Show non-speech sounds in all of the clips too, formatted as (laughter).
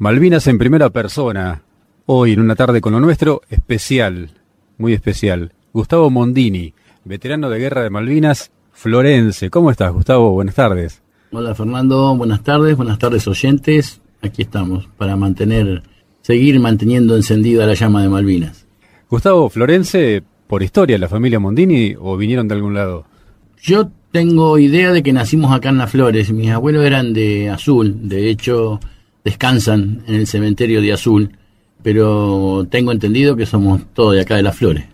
Malvinas en primera persona. Hoy en una tarde con lo nuestro, especial, muy especial. Gustavo Mondini, veterano de guerra de Malvinas, Florense. ¿Cómo estás, Gustavo? Buenas tardes. Hola, Fernando. Buenas tardes. Buenas tardes, oyentes. Aquí estamos para mantener, seguir manteniendo encendida la llama de Malvinas. Gustavo, Florense, por historia, la familia Mondini o vinieron de algún lado? Yo tengo idea de que nacimos acá en Las Flores. Mis abuelos eran de Azul. De hecho, descansan en el cementerio de Azul, pero tengo entendido que somos todos de acá de las Flores.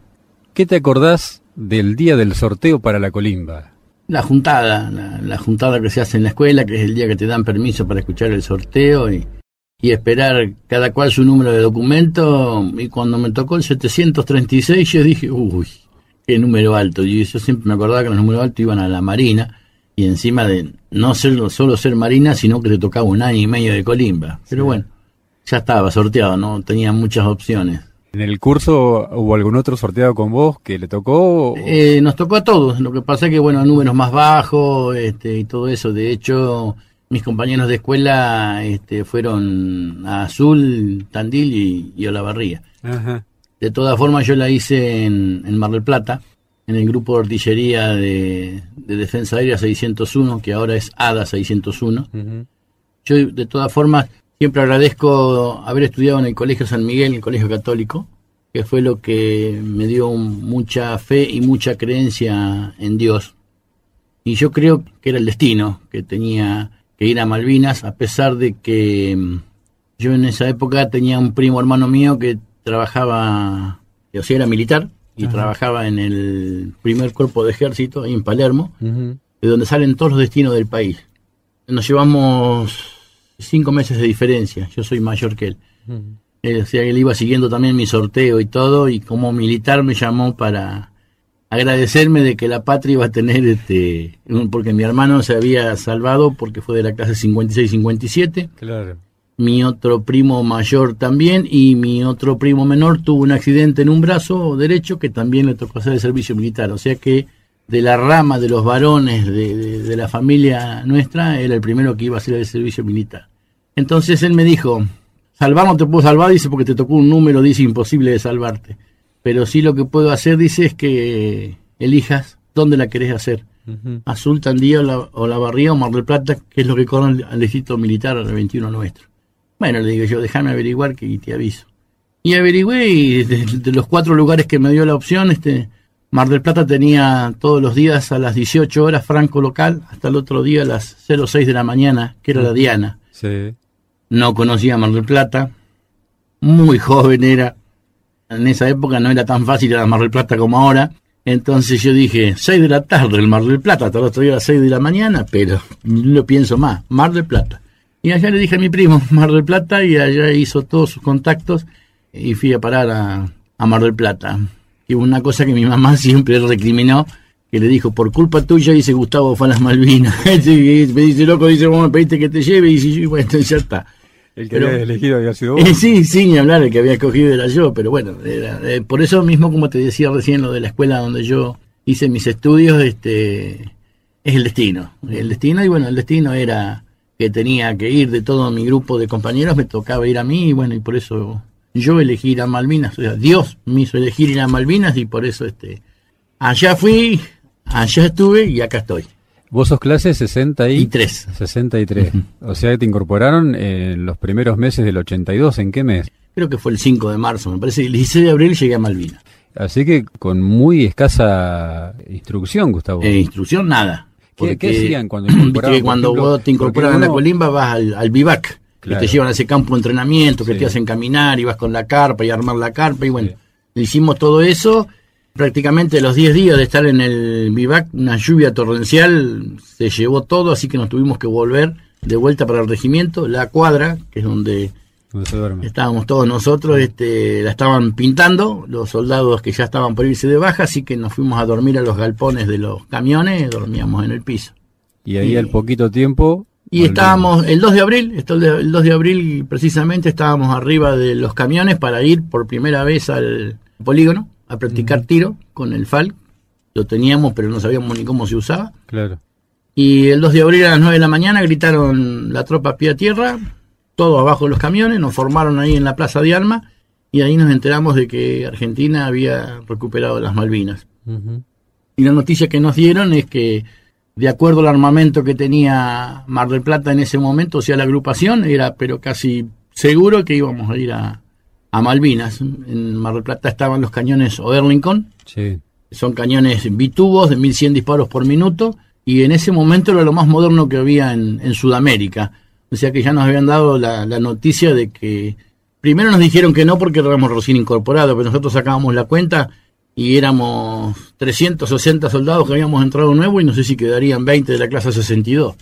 ¿Qué te acordás del día del sorteo para la colimba? La juntada, la, juntada que se hace en la escuela, que es el día que te dan permiso para escuchar el sorteo y, y esperar cada cual su número de documento. Y cuando me tocó el 736, yo dije, uy, qué número alto. Y yo siempre me acordaba que los números altos iban a la Marina y encima de no ser, solo ser marina, sino que te tocaba un año y medio de colimba. Pero bueno, ya estaba sorteado, no tenía muchas opciones. ¿En el curso hubo algún otro sorteado con vos que le tocó? Eh, nos tocó a todos, lo que pasa es que, bueno, números más bajos este, y todo eso. De hecho, mis compañeros de escuela este, fueron a Azul, Tandil y, y Olavarría. De todas formas, yo la hice en, en Mar del Plata en el grupo de artillería de, Defensa Aérea 601, que ahora es ADA 601. Yo, de todas formas, siempre agradezco haber estudiado en el Colegio San Miguel, el Colegio Católico, que fue lo que me dio mucha fe y mucha creencia en Dios. Y yo creo que era el destino, que tenía que ir a Malvinas, a pesar de que mm, yo en esa época tenía un primo hermano mío que trabajaba, o sea, era militar, y trabajaba en el primer cuerpo de ejército en Palermo, de donde salen todos los destinos del país. Nos llevamos cinco meses de diferencia, yo soy mayor que él. o sea, él iba siguiendo también mi sorteo y todo, y como militar me llamó para agradecerme de que la patria iba a tener, este porque mi hermano se había salvado porque fue de la clase 56-57. Claro mi otro primo mayor también y mi otro primo menor tuvo un accidente en un brazo derecho que también le tocó hacer el servicio militar. O sea que de la rama de los varones de, la familia nuestra era el primero que iba a hacer el servicio militar. Entonces él me dijo, salvar no te puedo salvar, dice, porque te tocó un número, dice, imposible de salvarte. Pero sí lo que puedo hacer, dice, es que elijas dónde la querés hacer. Azul, Tandía o la, o la Barría o Mar del Plata, que es lo que corre al distrito militar al 21 nuestro. Bueno, le digo yo, déjame averiguar que te aviso. Y averigüé y de, los cuatro lugares que me dio la opción, este Mar del Plata tenía todos los días a las 18 horas franco local, hasta el otro día a las 06 de la mañana, que era la Diana. Sí. No conocía Mar del Plata, muy joven era. En esa época no era tan fácil ir a Mar del Plata como ahora. Entonces yo dije, 6 de la tarde el Mar del Plata, hasta el otro día a las 6 de la mañana, pero no lo pienso más, Mar del Plata. Y allá le dije a mi primo, (laughs) Mar del Plata, y allá hizo todos sus contactos y fui a parar a, Mar del Plata. Y una cosa que mi mamá (laughs) siempre recriminó, que le dijo, por culpa tuya, dice Gustavo fue a las Malvinas. (laughs) me dice, loco, dice, vos me pediste que te lleve, y si bueno, ya está. El que había elegido había sido vos. sí, sí, ni hablar, el que había escogido era yo, pero bueno, eh, por eso mismo, como te decía recién, lo de la escuela donde yo hice mis estudios, este es el destino. El destino, y bueno, el destino era que tenía que ir de todo mi grupo de compañeros, me tocaba ir a mí y bueno, y por eso yo elegí ir a Malvinas, o sea, Dios me hizo elegir ir a Malvinas y por eso este allá fui, allá estuve y acá estoy. Vos sos clase 63. 63. O sea que te incorporaron en los primeros meses del 82, ¿en qué mes? Creo que fue el 5 de marzo, me parece, el 16 de abril llegué a Malvinas. Así que con muy escasa instrucción, Gustavo. Eh, instrucción nada. ¿Qué, hacían cuando Porque cuando vos te incorporas a la colimba vas al, al vivac, que te llevan a ese campo de entrenamiento, que te hacen caminar y vas con la carpa y armar la carpa y bueno, hicimos todo eso. Prácticamente los 10 días de estar en el vivac, una lluvia torrencial se llevó todo, así que nos tuvimos que volver de vuelta para el regimiento. La cuadra, que es donde Estábamos todos nosotros, este, la estaban pintando, los soldados que ya estaban por irse de baja, así que nos fuimos a dormir a los galpones de los camiones y dormíamos en el piso. Y ahí al poquito tiempo... Y estábamos, el 2 de abril, el 2 de abril precisamente estábamos arriba de los camiones para ir por primera vez al polígono a practicar tiro con el FAL. Lo teníamos, pero no sabíamos ni cómo se usaba. Claro. Y el 2 de abril a las 9 de la mañana gritaron la tropa pie a tierra, todo abajo de los camiones, nos formaron ahí en la Plaza de Alma y ahí nos enteramos de que Argentina había recuperado las Malvinas. Y la noticia que nos dieron es que, de acuerdo al armamento que tenía Mar del Plata en ese momento, o sea, la agrupación, era pero casi seguro que íbamos a ir a, a Malvinas. En Mar del Plata estaban los cañones Oerlingon, Sí. son cañones bitubos de 1100 disparos por minuto, y en ese momento era lo más moderno que había en, en Sudamérica. O sea que ya nos habían dado la, la noticia de que primero nos dijeron que no porque éramos recién incorporados, pero nosotros sacábamos la cuenta y éramos 360 soldados que habíamos entrado nuevo y no sé si quedarían 20 de la clase 62.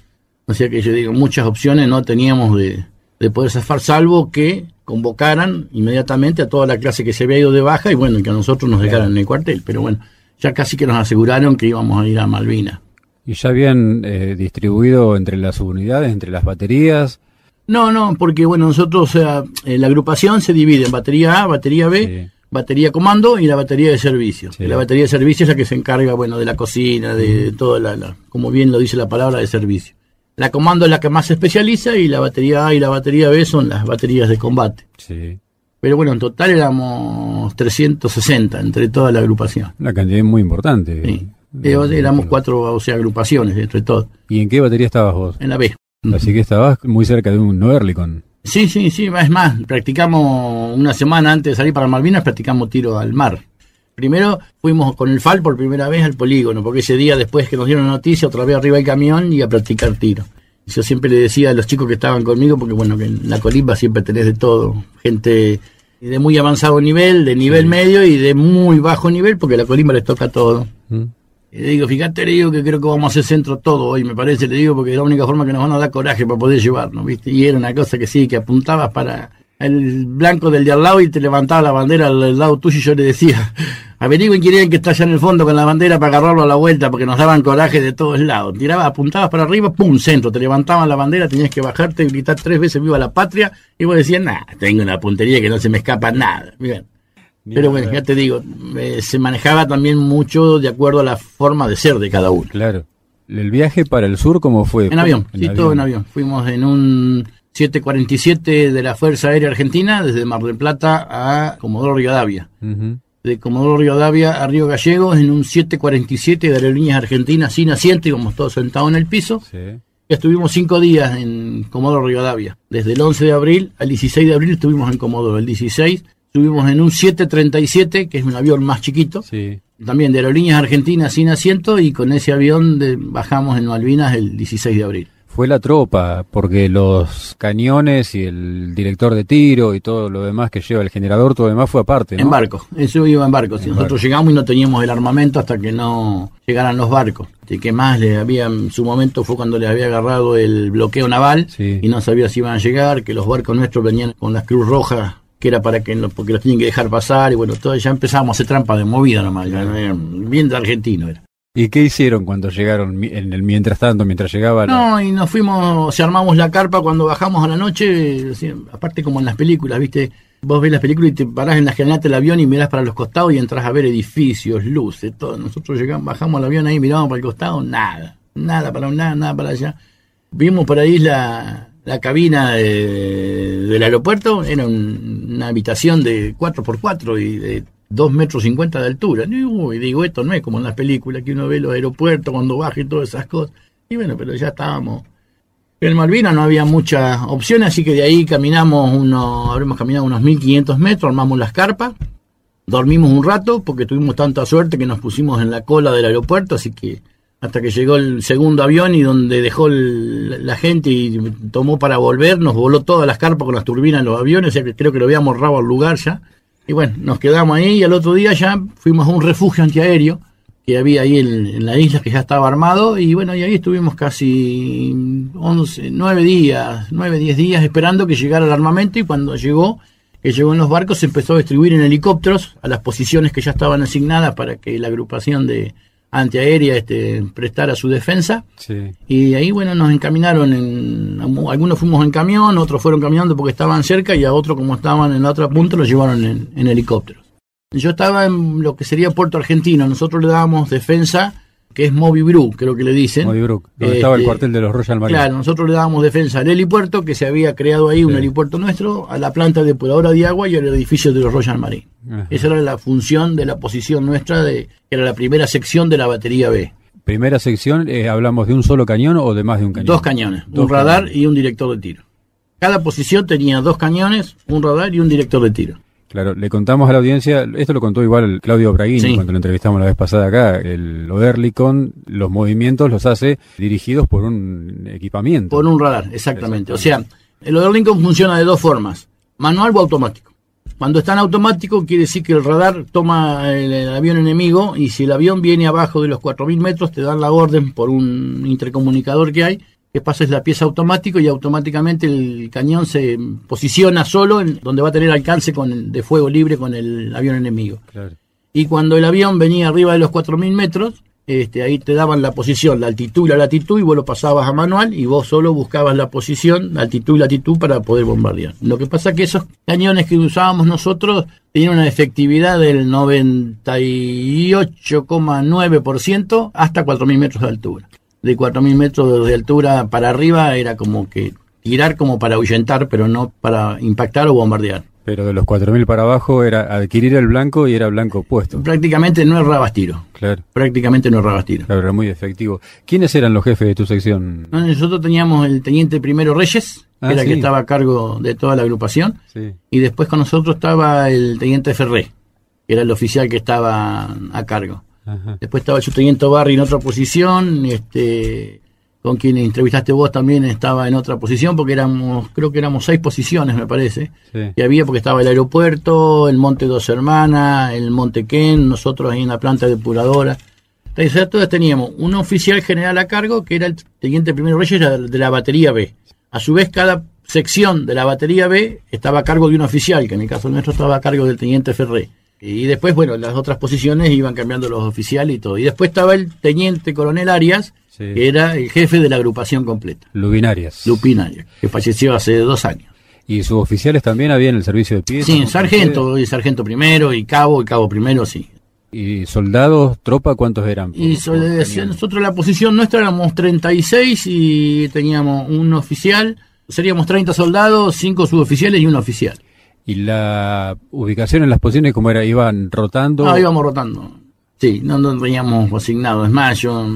O sea que yo digo, muchas opciones no teníamos de, de poder zafar, salvo que convocaran inmediatamente a toda la clase que se había ido de baja y bueno, y que a nosotros nos dejaran en el cuartel. Pero bueno, ya casi que nos aseguraron que íbamos a ir a Malvinas. ¿Y ya habían eh, distribuido entre las unidades, entre las baterías? No, no, porque bueno, nosotros, o sea, eh, la agrupación se divide en batería A, batería B, Sí. batería comando y la batería de servicio. Sí. La batería de servicio es la que se encarga, bueno, de la cocina, de toda la, la- como bien lo dice la palabra, de servicio. La comando es la que más se especializa y la batería A y la batería B son las baterías de combate. Sí. Pero bueno, en total éramos 360 entre toda la agrupación. Una cantidad muy importante. Sí. Éramos cuatro, o sea, agrupaciones entre todos, ¿Y en qué batería estabas vos? en la B. Así que estabas muy cerca de un Noerlicon. Sí, sí, sí, es más, practicamos una semana antes de salir para Malvinas, practicamos tiro al mar. Primero fuimos con el FAL por primera vez al polígono, porque ese día después que nos dieron la noticia, otra vez arriba del camión y a practicar tiro. Yo siempre le decía a los chicos que estaban conmigo, porque bueno, que en la colimba siempre tenés de todo, gente de muy avanzado nivel, de nivel medio y de muy bajo nivel, porque la colimba les toca todo. ¿Mm? Y le digo, fíjate, le digo que creo que vamos a hacer centro todo hoy, me parece, le digo, porque es la única forma que nos van a dar coraje para poder llevarnos, ¿viste? Y era una cosa que sí, que apuntabas para el blanco del de al lado y te levantaba la bandera al lado tuyo y yo le decía, (laughs) averigüen quién era que está allá en el fondo con la bandera para agarrarlo a la vuelta, porque nos daban coraje de todos lados. Tirabas, apuntabas para arriba, pum, centro, te levantaban la bandera, tenías que bajarte y gritar tres veces viva la patria, y vos decías, nah, tengo una puntería que no se me escapa nada. Bien. Pero bueno, ya te digo, eh, se manejaba también mucho de acuerdo a la forma de ser de cada uno. Claro. ¿El viaje para el sur cómo fue? En avión, sí, todo en avión. Fuimos en un 747 de la Fuerza Aérea Argentina, desde Mar del Plata a Comodoro Rivadavia. Ujú. De Comodoro Rivadavia a Río Gallegos en un 747 de Aerolíneas Argentinas sin asiento, íbamos todos sentados en el piso. Sí. Estuvimos cinco días en Comodoro Rivadavia. Desde el 11 de abril al 16 de abril estuvimos en Comodoro. El 16 estuvimos en un 737, que es un avión más chiquito, Sí. también de Aerolíneas Argentinas sin asiento, y con ese avión de- bajamos en Malvinas el 16 de abril. Fue la tropa, porque los cañones y el director de tiro y todo lo demás que lleva el generador, todo lo demás fue aparte, ¿no? En barco, eso iba en barco. Nosotros llegamos y no teníamos el armamento hasta que no llegaran los barcos. Y que más le había, en su momento fue cuando le había agarrado el bloqueo naval Sí. y no sabía si iban a llegar, que los barcos nuestros venían con las cruz rojas, que era para que no, porque los tenían que dejar pasar, y bueno, todo, ya empezábamos a hacer trampa de movida nomás, ya, era bien de argentino era. ¿Y qué hicieron cuando llegaron en el mientras tanto, mientras llegaba la... No, y nos fuimos, se armamos la carpa cuando bajamos a la noche, aparte como en las películas, ¿viste? Vos ves las películas y te parás en la escalinata del avión y mirás para los costados y entras a ver edificios, luces, todo. Nosotros llegamos, bajamos al avión ahí, miramos para el costado, nada, nada para un nada, nada para allá. Vimos por ahí la, la cabina de- del aeropuerto, era un- una habitación de 4x4 y de 2 metros 50 de altura. Y, uy, digo, esto no es como en las películas que uno ve los aeropuertos cuando baja y todas esas cosas. Y bueno, pero ya estábamos. En Malvinas no había muchas opciones, así que de ahí caminamos unos, habremos caminado unos 1500 metros, armamos las carpas, dormimos un rato porque tuvimos tanta suerte que nos pusimos en la cola del aeropuerto, así que hasta que llegó el segundo avión y donde dejó el- la gente y tomó para volver, nos voló todas las carpas con las turbinas en los aviones, o sea que creo que lo habíamos rabo al lugar ya. Y bueno, nos quedamos ahí y al otro día ya fuimos a un refugio antiaéreo que había ahí en, en la isla que ya estaba armado y bueno, y ahí estuvimos casi 11, 9 días, 9, 10 días esperando que llegara el armamento y cuando llegó, que llegó en los barcos, se empezó a distribuir en helicópteros a las posiciones que ya estaban asignadas para que la agrupación de antiaérea este, prestara su defensa. Sí. Y ahí, bueno, nos encaminaron en. Algunos fuimos en camión, otros fueron caminando porque estaban cerca y a otros, como estaban en la otra punta, los llevaron en, en helicópteros. Yo estaba en lo que sería Puerto Argentino. Nosotros le dábamos defensa que es Moby Brook, creo que le dicen. Moby Brook, donde estaba el Este, cuartel de los Royal Marines. Claro, nosotros le dábamos defensa al helipuerto, que se había creado ahí, un helipuerto nuestro, a la planta depuradora de agua y al edificio de los Royal Marine. Ajá. Esa era la función de la posición nuestra, de, que era la primera sección de la batería B. Primera sección, eh, ¿hablamos de un solo cañón o de más de un cañón? Dos cañones, Dos un radar cañones. y un director de tiro. Cada posición tenía dos cañones, un radar y un director de tiro. Claro, le contamos a la audiencia, esto lo contó igual Claudio Braguini Sí. cuando lo entrevistamos la vez pasada acá, el Oerlikon, los movimientos los hace dirigidos por un equipamiento. Por un radar, exactamente. O sea, el Order Lincoln funciona de dos formas, manual o automático. Cuando está en automático quiere decir que el radar toma el, el avión enemigo y si el avión viene abajo de los 4.000 metros te dan la orden por un intercomunicador que hay que pases la pieza automático y automáticamente el cañón se posiciona solo en donde va a tener alcance con de fuego libre con el avión enemigo. Claro. Y cuando el avión venía arriba de los 4.000 metros, este, ahí te daban la posición, la altitud y la latitud, y vos lo pasabas a manual y vos solo buscabas la posición, la altitud y latitud para poder bombardear. Lo que pasa es que esos cañones que usábamos nosotros tenían una efectividad del 98,9% hasta 4.000 metros de altura. De 4.000 metros de altura para arriba era como que tirar como para ahuyentar, pero no para impactar o bombardear. Pero de los 4.000 para abajo era adquirir el blanco y era blanco puesto. Prácticamente no errabas tiro. Claro, Prácticamente no errabas tiro. claro, era muy efectivo. ¿Quiénes eran los jefes de tu sección? No, Nosotros teníamos el teniente primero Reyes, Ah, que era el que sí. estaba a cargo de toda la agrupación, Sí, y después con nosotros estaba el teniente Ferré, que era el oficial que estaba a cargo. Ajá. Después estaba el subteniente Barry en otra posición, este, con quien entrevistaste vos también estaba en otra posición, porque éramos, creo que éramos seis posiciones, me parece. Sí. Y había porque estaba el aeropuerto, el Monte Dos Hermanas, el Monte Ken, nosotros ahí en la planta depuradora. Entonces, todas teníamos un oficial general a cargo, que era el teniente primero Reyes de la- de la batería B. A su vez, cada sección de la batería B estaba a cargo de un oficial, que en el caso nuestro estaba a cargo del teniente Ferré. Y después, bueno, las otras posiciones iban cambiando los oficiales y todo. Y después estaba el teniente coronel Arias, Sí. que era el jefe de la agrupación completa, Luminarias. Lupín Arias, que falleció hace dos años. ¿Y sus oficiales también había en el servicio de pie? Sí, sargento, y sargento primero, y cabo, y cabo primero, sí. ¿Y soldados, tropa, cuántos eran? Y nosotros la posición nuestra éramos 36 y teníamos un oficial, seríamos 30 soldados, 5 suboficiales y un oficial. ¿Y la ubicación en las posiciones cómo era? ¿Iban rotando? Ah, íbamos rotando. Sí, no, no teníamos asignado. Es más, yo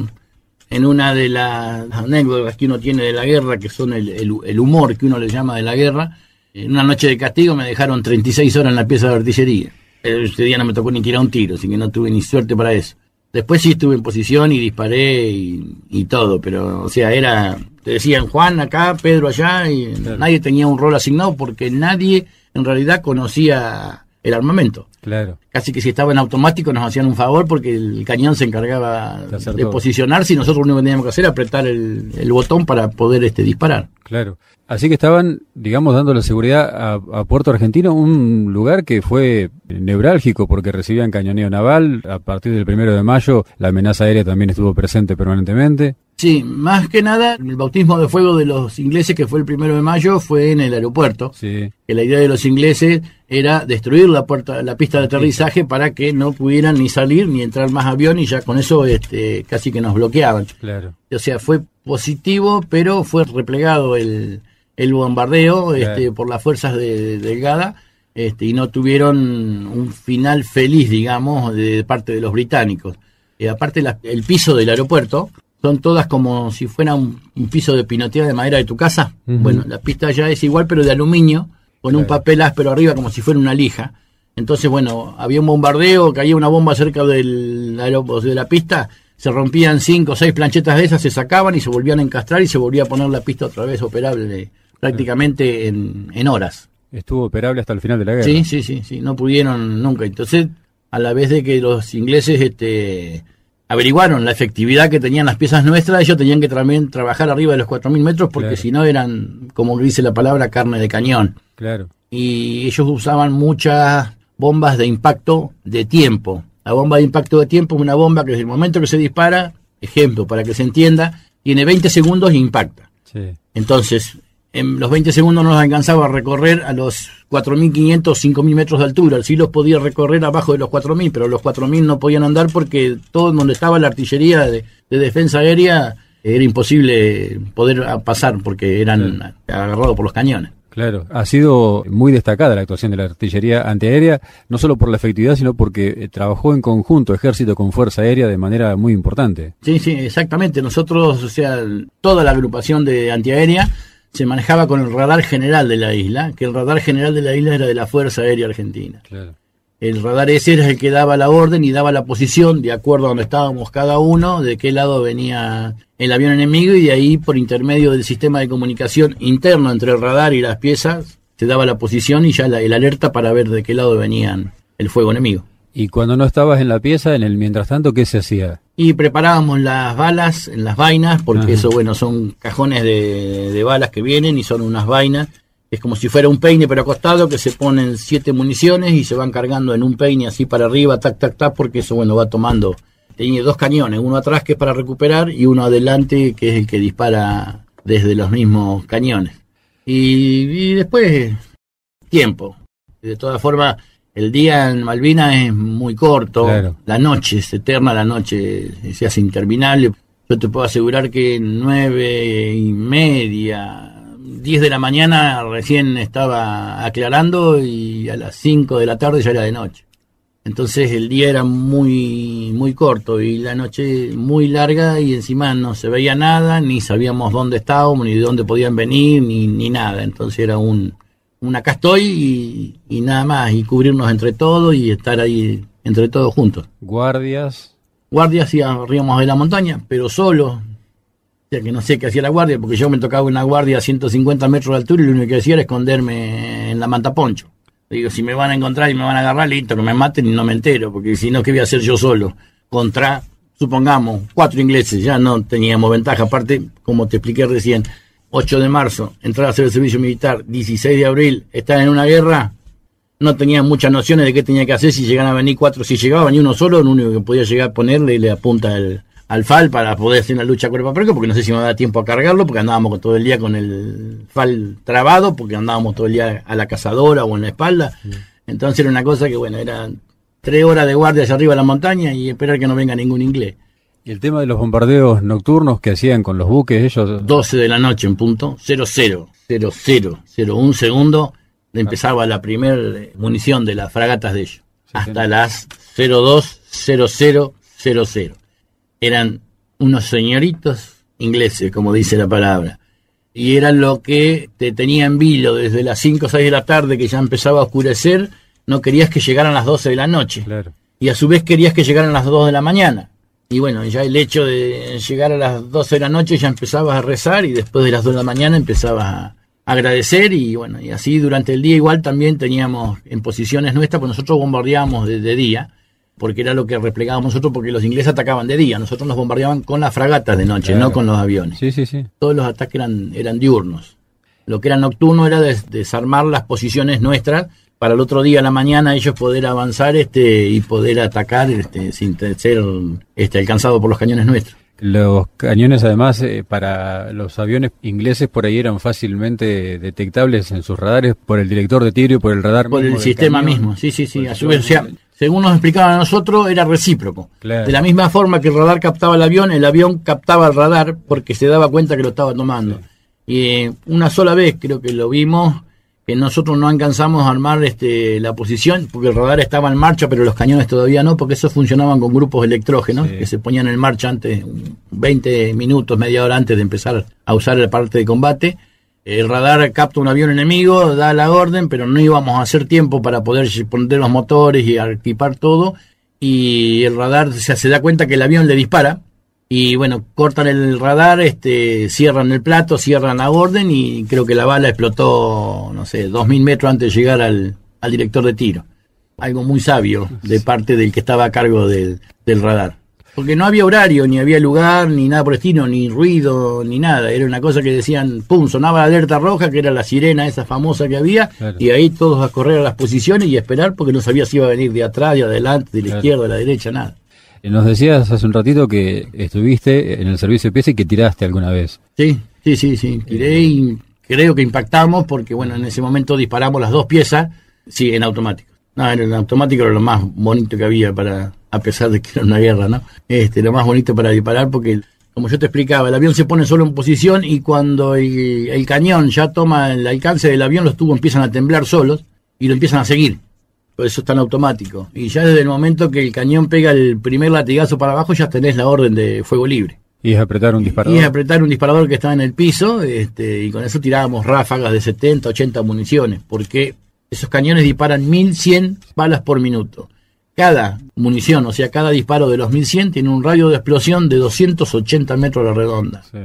en una de las anécdotas que uno tiene de la guerra, que son el, el- el humor que uno le llama de la guerra, en una noche de castigo me dejaron 36 horas en la pieza de artillería. Ese día no me tocó ni tirar un tiro, así que no tuve ni suerte para eso. Después sí estuve en posición y disparé y, y todo, pero, o sea, era, te decían Juan acá, Pedro allá, y Claro. nadie tenía un rol asignado porque nadie en realidad conocía el armamento Claro. casi que si estaba en automático nos hacían un favor porque el cañón se encargaba De de posicionarse y nosotros lo único que teníamos que hacer era apretar el, el botón para poder este disparar. Claro. Así que estaban, digamos, dando la seguridad a, a Puerto Argentino, un lugar que fue neurálgico porque recibían cañoneo naval. A partir del primero de mayo, la amenaza aérea también estuvo presente permanentemente. Sí, más que nada, el bautismo de fuego de los ingleses, que fue el primero de mayo, fue en el aeropuerto. Sí, Que la idea de los ingleses era destruir la puerta, la pista de aterrizaje para que no pudieran ni salir ni entrar más avión y ya con eso este, casi que nos bloqueaban. claro. O sea, fue positivo, pero fue replegado el, el bombardeo este, por las fuerzas de, de Delgada este, y no tuvieron un final feliz, digamos, de parte de los británicos. Y aparte, la- el piso del aeropuerto son todas como si fuera un, un piso de pinotea de madera de tu casa. Bueno, la pista ya es igual, pero de aluminio, con un papel áspero arriba como si fuera una lija. Entonces, bueno, había un bombardeo, caía una bomba cerca del de la pista, se rompían cinco o seis planchetas de esas, se sacaban y se volvían a encastrar y se volvía a poner la pista otra vez operable prácticamente en, en horas. Estuvo operable hasta el final de la guerra. Sí, sí, sí, sí, no pudieron nunca. Entonces, a la vez de que los ingleses este, averiguaron la efectividad que tenían las piezas nuestras, ellos tenían que también trabajar arriba de los 4.000 metros porque Claro. si no eran, como dice la palabra, carne de cañón Claro. y ellos usaban muchas bombas de impacto de tiempo. La bomba de impacto de tiempo es una bomba que desde el momento que se dispara, ejemplo, para que se entienda, tiene 20 segundos e impacta. Sí. Entonces, en los 20 segundos no nos alcanzaba a recorrer a los 4.500, 5.000 metros de altura. Sí los podía recorrer abajo de los 4.000, pero los 4.000 no podían andar porque todo donde estaba la artillería de, defensa aérea era imposible poder pasar porque eran agarrados por los cañones. Claro, ha sido muy destacada la actuación de la artillería antiaérea, no solo por la efectividad, sino porque eh, trabajó en conjunto ejército con fuerza aérea de manera muy importante. Sí, sí, exactamente. Nosotros, o sea, toda la agrupación de antiaérea se manejaba con el radar general de la isla, que el radar general de la isla era de la Fuerza Aérea Argentina. Claro. El radar ese era el que daba la orden y daba la posición de acuerdo a donde estábamos cada uno, de qué lado venía el avión enemigo y de ahí por intermedio del sistema de comunicación interno entre el radar y las piezas se daba la posición y ya la, el alerta para ver de qué lado venían el fuego enemigo. Y cuando no estabas en la pieza, en el mientras tanto, ¿qué se hacía? Y preparábamos las balas en las vainas, porque eso, bueno, son cajones de, de balas que vienen y son unas vainas es como si fuera un peine pero acostado que se ponen siete municiones y se van cargando en un peine así para arriba, tac, tac, tac, porque eso, bueno, va tomando. Tiene dos cañones, uno atrás que es para recuperar y uno adelante que es el que dispara desde los mismos cañones. Y, después, tiempo. De todas formas, el día en Malvinas es muy corto, la noche es eterna, la noche se hace interminable. Yo te puedo asegurar que nueve y media, 10 de la mañana recién estaba aclarando y a las 5 de la tarde ya era de noche. Entonces el día era muy muy corto y la noche muy larga y encima no se veía nada, ni sabíamos dónde estábamos, ni de dónde podían venir, ni, ni nada. Entonces era un, un acá estoy y, nada más, y cubrirnos entre todos y estar ahí entre todos juntos. Guardias. Guardias y arribamos de la montaña, pero solo, que no sé qué hacía la guardia, porque yo me tocaba una guardia a 150 metros de altura y lo único que hacía era esconderme en la manta poncho. Digo, si me van a encontrar y me van a agarrar, listo, que me maten y no me entero, porque si no, ¿qué voy a hacer yo solo? Contra, supongamos, cuatro ingleses, ya no teníamos ventaja. Aparte, como te expliqué recién, 8 de marzo, entrar a hacer el servicio militar, 16 de abril, estar en una guerra, no tenía muchas nociones de qué tenía que hacer si llegaban a venir cuatro, si llegaba ni uno solo, lo único que podía llegar a ponerle y le apunta el, al FAL para poder hacer una lucha cuerpo a cuerpo, porque no sé si me va a dar tiempo a cargarlo, porque andábamos todo el día con el FAL trabado, porque andábamos todo el día a la cazadora o en la espalda. Entonces era una cosa que, bueno, eran tres horas de guardia hacia arriba de la montaña y esperar que no venga ningún inglés. ¿Y el tema de los bombardeos nocturnos que hacían con los buques ellos? 12 de la noche en punto, 00, 00, 0, un segundo, empezaba la primera munición de las fragatas de ellos, hasta las 02, 00, 00 eran unos señoritos ingleses, como dice la palabra. Y era lo que te tenía en vilo desde las 5 o 6 de la tarde, que ya empezaba a oscurecer, no querías que llegaran las 12 de la noche. Y a su vez querías que llegaran las 2 de la mañana. Y bueno, ya el hecho de llegar a las 12 de la noche ya empezabas a rezar y después de las 2 de la mañana empezabas a agradecer y bueno, y así durante el día igual también teníamos en posiciones nuestras, pues nosotros bombardeábamos de, de día porque era lo que replegábamos nosotros, porque los ingleses atacaban de día, nosotros nos bombardeaban con las fragatas de noche, no con los aviones. Sí, sí, sí. Todos los ataques eran, eran diurnos. Lo que era nocturno era desarmar las posiciones nuestras para el otro día a la mañana ellos poder avanzar este y poder atacar este, sin ser este, alcanzado por los cañones nuestros. Los cañones, además, eh, para los aviones ingleses por ahí eran fácilmente detectables en sus radares por el director de tiro y por el radar. Por el sistema mismo, sí, sí, sí. A su vez, o sea, según nos explicaban a nosotros, era recíproco. De la misma forma que el radar captaba el avión, el avión captaba el radar porque se daba cuenta que lo estaba tomando. Y eh, una sola vez creo que lo vimos, que nosotros no alcanzamos a armar este, la posición, porque el radar estaba en marcha, pero los cañones todavía no, porque esos funcionaban con grupos electrógenos, que se ponían en marcha antes, 20 minutos, media hora antes de empezar a usar la parte de combate el radar capta un avión enemigo, da la orden, pero no íbamos a hacer tiempo para poder poner los motores y equipar todo. Y el radar se, se da cuenta que el avión le dispara. Y bueno, cortan el radar, este, cierran el plato, cierran la orden y creo que la bala explotó, no sé, dos mil metros antes de llegar al, al director de tiro. Algo muy sabio de parte del que estaba a cargo del radar. Porque no había horario, ni había lugar, ni nada por el estilo, ni ruido, ni nada. Era una cosa que decían, pum, sonaba la alerta roja, que era la sirena esa famosa que había, y ahí todos a correr a las posiciones y esperar porque no sabía si iba a venir de atrás, de adelante, de la izquierda, de la derecha, nada. Eh, nos decías hace un ratito que estuviste en el servicio de y que tiraste alguna vez. Sí, sí, sí, sí. Tiré y creo que impactamos porque, bueno, en ese momento disparamos las dos piezas, sí, en automático. No, en automático era lo más bonito que había para, a pesar de que era una guerra, ¿no? Este, lo más bonito para disparar porque, como yo te explicaba, el avión se pone solo en posición y cuando el, el cañón ya toma el alcance del avión, los tubos empiezan a temblar solos y lo empiezan a seguir. Por eso es tan automático. Y ya desde el momento que el cañón pega el primer latigazo para abajo, ya tenés la orden de fuego libre. Y es apretar un disparador. Y es apretar un disparador que está en el piso, este, y con eso tirábamos ráfagas de 70, 80 municiones, porque esos cañones disparan 1100 balas por minuto. Cada munición, o sea, cada disparo de los 1100 tiene un radio de explosión de 280 metros a la redonda. Sí.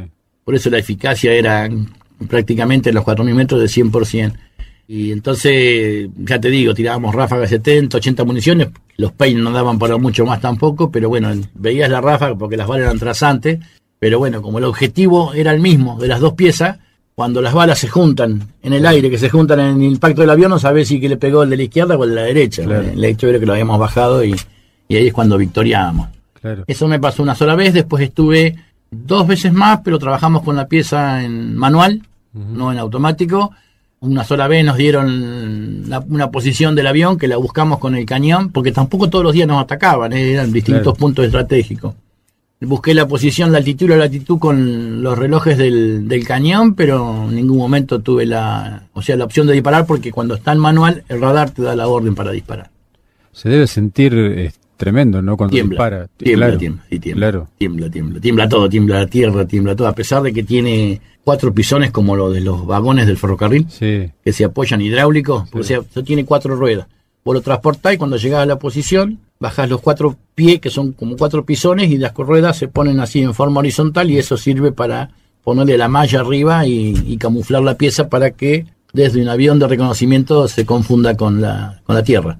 Por eso la eficacia era prácticamente en los 4000 metros de 100%. Y entonces, ya te digo, tirábamos ráfagas de 70, 80 municiones. Los Pain no daban para mucho más tampoco, pero bueno, veías la ráfaga porque las balas eran trasantes. Pero bueno, como el objetivo era el mismo de las dos piezas, cuando las balas se juntan en el aire, que se juntan en el impacto del avión, no sabes si que le pegó el de la izquierda o el de la derecha. Claro. El hecho era que lo habíamos bajado y, y ahí es cuando victoriábamos. Claro. Eso me pasó una sola vez, después estuve dos veces más, pero trabajamos con la pieza en manual, no en automático. Una sola vez nos dieron la- una posición del avión que la buscamos con el cañón, porque tampoco todos los días nos atacaban, eh, eran distintos Claro. puntos estratégicos. Busqué la posición, la altitud y la latitud con los relojes del, del cañón, pero en ningún momento tuve la, o sea, la opción de disparar, porque cuando está en manual, el radar te da la orden para disparar. Se debe sentir eh, tremendo, ¿no? Cuando Tiembla, dispara. tiembla, Claro. tiembla, sí, tiembla, Claro. tiembla, tiembla, tiembla todo, tiembla la tierra, tiembla todo, a pesar de que tiene cuatro pisones como los de los vagones del ferrocarril, Sí. que se apoyan hidráulicos, o sea, eso tiene cuatro ruedas. Vos lo transportás y cuando llegás a la posición, bajás los cuatro pies, que son como cuatro pisones, y las ruedas se ponen así en forma horizontal y eso sirve para ponerle la malla arriba y, y camuflar la pieza para que desde un avión de reconocimiento se confunda con la, con la tierra.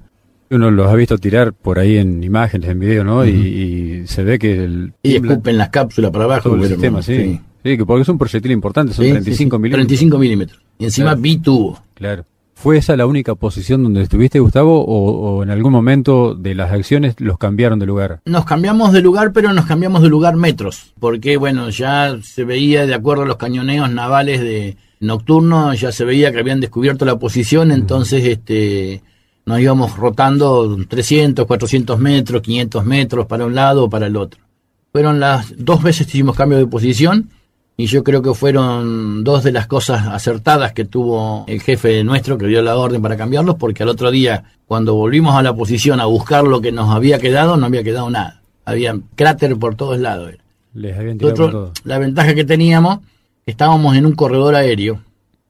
Uno los ha visto tirar por ahí en imágenes, en video, ¿no? y, y se ve que el Y escupen las cápsulas para abajo. todo el pero, sistema, sí. sí. que porque es un proyectil importante, son Sí, 35 sí, sí, milímetros. 35 milímetros. Y encima Claro. bitubo. Claro. ¿Fue esa la única posición donde estuviste, Gustavo, o, o en algún momento de las acciones los cambiaron de lugar? Nos cambiamos de lugar, pero nos cambiamos de lugar metros, porque bueno, ya se veía, de acuerdo a los cañoneos navales de nocturno, ya se veía que habían descubierto la posición, entonces este nos íbamos rotando 300, 400 metros, 500 metros para un lado o para el otro. Fueron las dos veces que hicimos cambio de posición y yo creo que fueron dos de las cosas acertadas que tuvo el jefe nuestro que dio la orden para cambiarlos, porque al otro día, cuando volvimos a la posición a buscar lo que nos había quedado, no había quedado nada. Había cráter por todos lados. Les habían tirado Nosotros, todo. la ventaja que teníamos, estábamos en un corredor aéreo.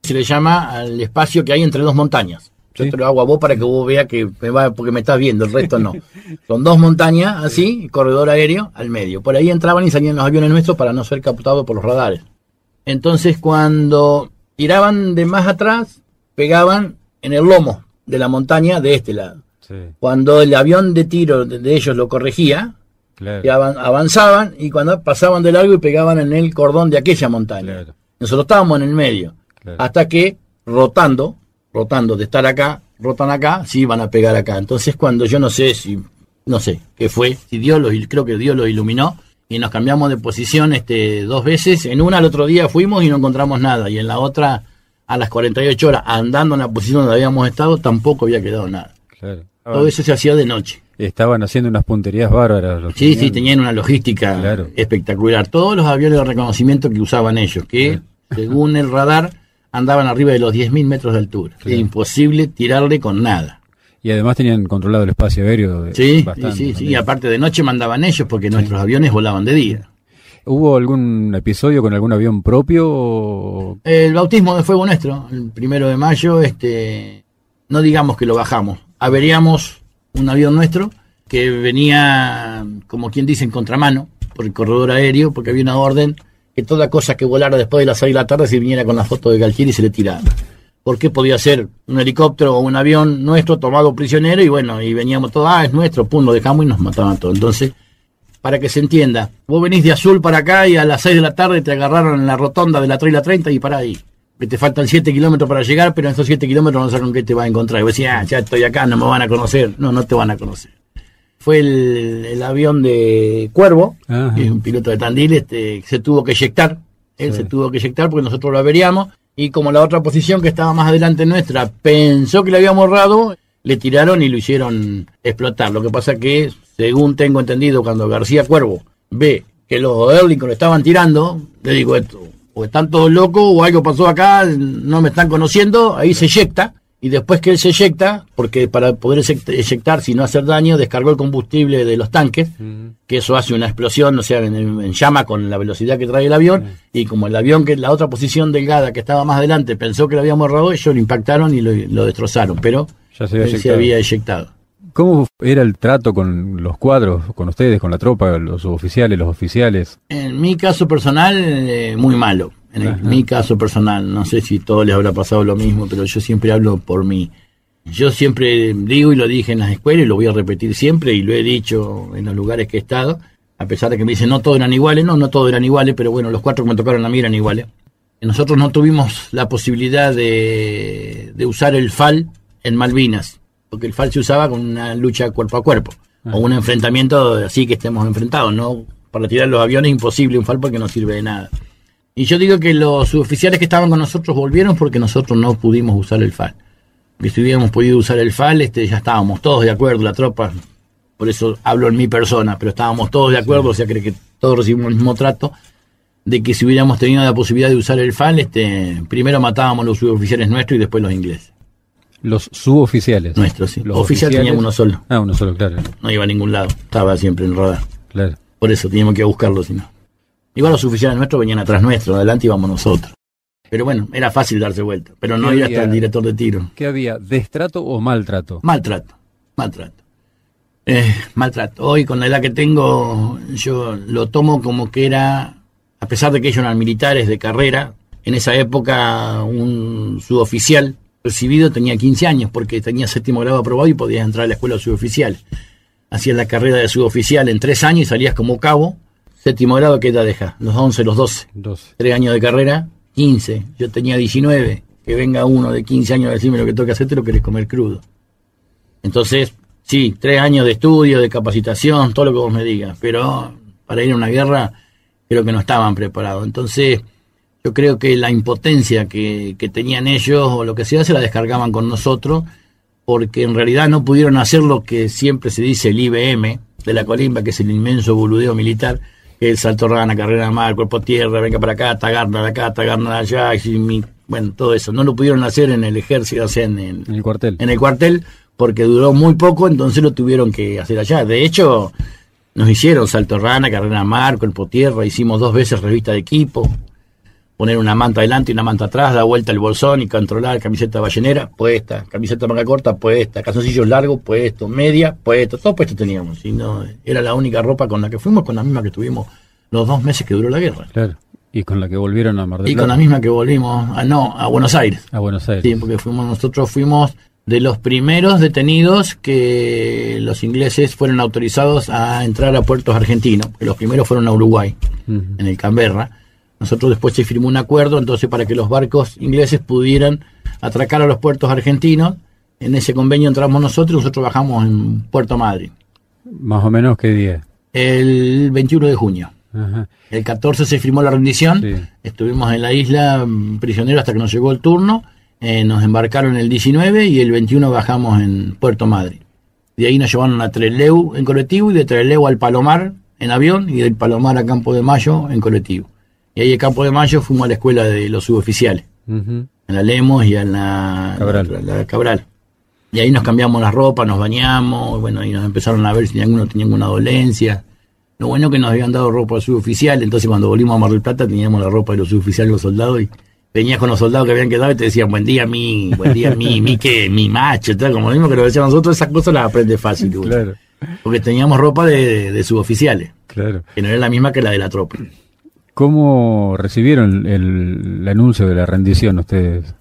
Se le llama al espacio que hay entre dos montañas. Yo Sí. te lo hago a vos para que vos veas que me va, porque me estás viendo, el resto no. (laughs) Son dos montañas así, corredor aéreo al medio. Por ahí entraban y salían los aviones nuestros para no ser captados por los radares. Entonces cuando tiraban de más atrás, pegaban en el lomo de la montaña de este lado. Sí, Cuando el avión de tiro de ellos lo corregía, claro. avanzaban y cuando pasaban de largo y pegaban en el cordón de aquella montaña. Claro. Nosotros estábamos en el medio, Claro. hasta que rotando, rotando de estar acá, rotan acá, sí van a pegar acá. Entonces cuando yo no sé si, no sé qué fue, si Dios lo, il- creo que Dios lo iluminó y nos cambiamos de posición este dos veces. En una al otro día fuimos y no encontramos nada y en la otra a las 48 horas andando en la posición donde habíamos estado tampoco había quedado nada. claro. Todo eso se hacía de noche. Estaban haciendo unas punterías bárbaras. Los Sí, que sí, tenían una logística Claro. espectacular. Todos los aviones de reconocimiento que usaban ellos, que según el radar andaban arriba de los 10.000 metros de altura. Claro. Era imposible tirarle con nada. Y además tenían controlado el espacio aéreo. de- Sí, bastante sí, sí. Y aparte de noche mandaban ellos porque nuestros aviones volaban de día. ¿Hubo algún episodio con algún avión propio? o- El bautismo de fuego nuestro, el primero de mayo, este, no digamos que lo bajamos, averiamos un avión nuestro que venía, como quien dice, en contramano por el corredor aéreo, porque había una orden que toda cosa que volara después de las 6 de la tarde se viniera con la foto de Galtieri y se le tirara. Porque podía ser un helicóptero o un avión nuestro tomado prisionero y bueno, y veníamos todos, ah, es nuestro, pum, lo dejamos y nos mataban todos. Entonces, para que se entienda, vos venís de azul para acá y a las 6 de la tarde te agarraron en la rotonda de la 3 y la 30 y para ahí. Que te faltan 7 kilómetros para llegar, pero en esos 7 kilómetros no sabes con qué te va a encontrar. Y vos decís, ah, ya estoy acá, no me van a conocer. No, no te van a conocer. Fue el, el avión de Cuervo, Ajá. que es un piloto de Tandil, este, se tuvo que eyectar. Él Sí. se tuvo que eyectar porque nosotros lo averiamos y como la otra posición que estaba más adelante nuestra pensó que la habíamos errado, le tiraron y lo hicieron explotar. Lo que pasa que, según tengo entendido, cuando García Cuervo ve que los Erlingon lo estaban tirando, le digo esto, o están todos locos o algo pasó acá, no me están conociendo, ahí se eyecta y después que él se eyecta, porque para poder eyectar sin no hacer daño, descargó el combustible de los tanques, que eso hace una explosión, o sea, en, llama con la velocidad que trae el avión, y como el avión, que la otra posición delgada que estaba más adelante, pensó que lo habíamos robado, ellos lo impactaron y lo, destrozaron, pero ya se había, se había eyectado. ¿Cómo era el trato con los cuadros, con ustedes, con la tropa, los oficiales, los oficiales? En mi caso personal, eh, muy malo en mi caso personal, no sé si todo les habrá pasado lo mismo, pero yo siempre hablo por mí. Yo siempre digo y lo dije en las escuelas y lo voy a repetir siempre y lo he dicho en los lugares que he estado, a pesar de que me dicen no todos eran iguales, no, no todos eran iguales, pero bueno, los cuatro que me tocaron a mí eran iguales. Nosotros no tuvimos la posibilidad de, de usar el FAL en Malvinas, porque el FAL se usaba con una lucha cuerpo a cuerpo, o un enfrentamiento así que estemos enfrentados, no para tirar los aviones imposible un FAL porque no sirve de nada. Y yo digo que los suboficiales que estaban con nosotros volvieron porque nosotros no pudimos usar el FAL. Si hubiéramos podido usar el FAL, este, ya estábamos todos de acuerdo, la tropa, por eso hablo en mi persona, pero estábamos todos de acuerdo, o sea, creo que todos recibimos el mismo trato, de que si hubiéramos tenido la posibilidad de usar el FAL, este, primero matábamos los suboficiales nuestros y después los ingleses. Los suboficiales. Nuestros, sí. Los oficiales teníamos uno solo. Ah, uno solo, claro. No iba a ningún lado, estaba siempre en radar. Claro. Por eso teníamos que buscarlo, si no. Igual los oficiales nuestros venían atrás nuestro, adelante íbamos nosotros. Pero bueno, era fácil darse vuelta, pero no ir hasta el director de tiro. ¿Qué había? ¿Destrato o maltrato? Maltrato, maltrato. Eh, maltrato. Hoy, con la edad que tengo, yo lo tomo como que era, a pesar de que ellos eran militares de carrera, en esa época un suboficial recibido tenía 15 años porque tenía séptimo grado aprobado y podías entrar a la escuela suboficial. Hacías la carrera de suboficial en tres años y salías como cabo Séptimo grado, ¿qué edad deja? Los 11, los 12. 12. Tres años de carrera, 15. Yo tenía 19. Que venga uno de 15 años a decirme lo que tengo que hacer, te lo querés comer crudo. Entonces, sí, tres años de estudio, de capacitación, todo lo que vos me digas. Pero para ir a una guerra, creo que no estaban preparados. Entonces, yo creo que la impotencia que, que tenían ellos o lo que sea se la descargaban con nosotros, porque en realidad no pudieron hacer lo que siempre se dice el IBM de la colimba, que es el inmenso boludeo militar, el salto rana, carrera de mar, cuerpo tierra, venga para acá, tagarna de acá, tagarna de allá, y bueno, todo eso. No lo pudieron hacer en el ejército, o sea, en, el cuartel. En el cuartel, porque duró muy poco, entonces lo tuvieron que hacer allá. De hecho, nos hicieron salto rana, carrera de mar, cuerpo tierra, hicimos dos veces revista de equipo, poner una manta adelante y una manta atrás, dar vuelta el bolsón y controlar camiseta ballenera, puesta, camiseta manga corta, puesta, calzoncillos largos, puesto, media, puesto, todo puesto teníamos. Y no, era la única ropa con la que fuimos, con la misma que tuvimos los dos meses que duró la guerra. Claro. Y con la que volvieron a Mar del Y con la misma que volvimos, a, no, a Buenos Aires. A Buenos Aires. Sí, porque fuimos, nosotros fuimos de los primeros detenidos que los ingleses fueron autorizados a entrar a puertos argentinos, que los primeros fueron a Uruguay, en el Canberra nosotros después se firmó un acuerdo, entonces para que los barcos ingleses pudieran atracar a los puertos argentinos, en ese convenio entramos nosotros y nosotros bajamos en Puerto Madryn. ¿Más o menos qué día? El 21 de junio. El 14 se firmó la rendición, estuvimos en la isla mm, prisioneros hasta que nos llegó el turno, eh, nos embarcaron el 19 y el 21 bajamos en Puerto Madryn. De ahí nos llevaron a Trelew en colectivo y de Trelew al Palomar en avión y del Palomar a Campo de Mayo en colectivo. Y ahí en Campo de Mayo fuimos a la escuela de los suboficiales. En la Lemos y en la Cabral. Y ahí nos cambiamos la ropa, nos bañamos, bueno, y nos empezaron a ver si alguno tenía alguna dolencia. Lo bueno que nos habían dado ropa suboficial, entonces cuando volvimos a Mar del Plata teníamos la ropa de los suboficiales, los soldados, y venías con los soldados que habían quedado y te decían, buen día, mi, buen día, mi, (laughs) mi, que, mi macho, tal, como lo mismo que lo decíamos nosotros, esas cosas las aprendes fácil. Claro. Porque teníamos ropa de, de suboficiales. Claro. Que no era la misma que la de la tropa. ¿Cómo recibieron el, anuncio de la rendición ustedes?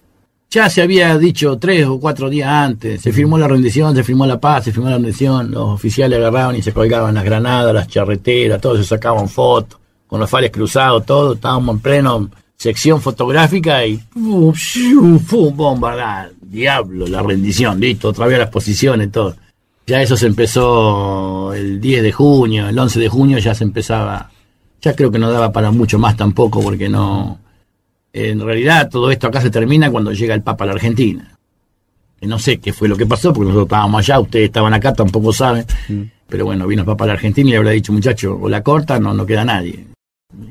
Ya se había dicho tres o cuatro días antes, se firmó la rendición, se firmó la paz, se firmó la rendición, los oficiales agarraban y se colgaban las granadas, las charreteras, todos se sacaban fotos, con los fares cruzados, todo, estábamos en pleno sección fotográfica y bomba, diablo, la rendición, listo, otra vez las posiciones, todo. Ya eso se empezó el 10 de junio, el 11 de junio ya se empezaba ya creo que no daba para mucho más tampoco porque no En realidad todo esto acá se termina cuando llega el Papa a la Argentina. No sé qué fue lo que pasó, porque nosotros estábamos allá, ustedes estaban acá, tampoco saben. Mm. Pero bueno, vino el Papa a la Argentina y le habrá dicho, muchacho, o la corta, no, no queda nadie.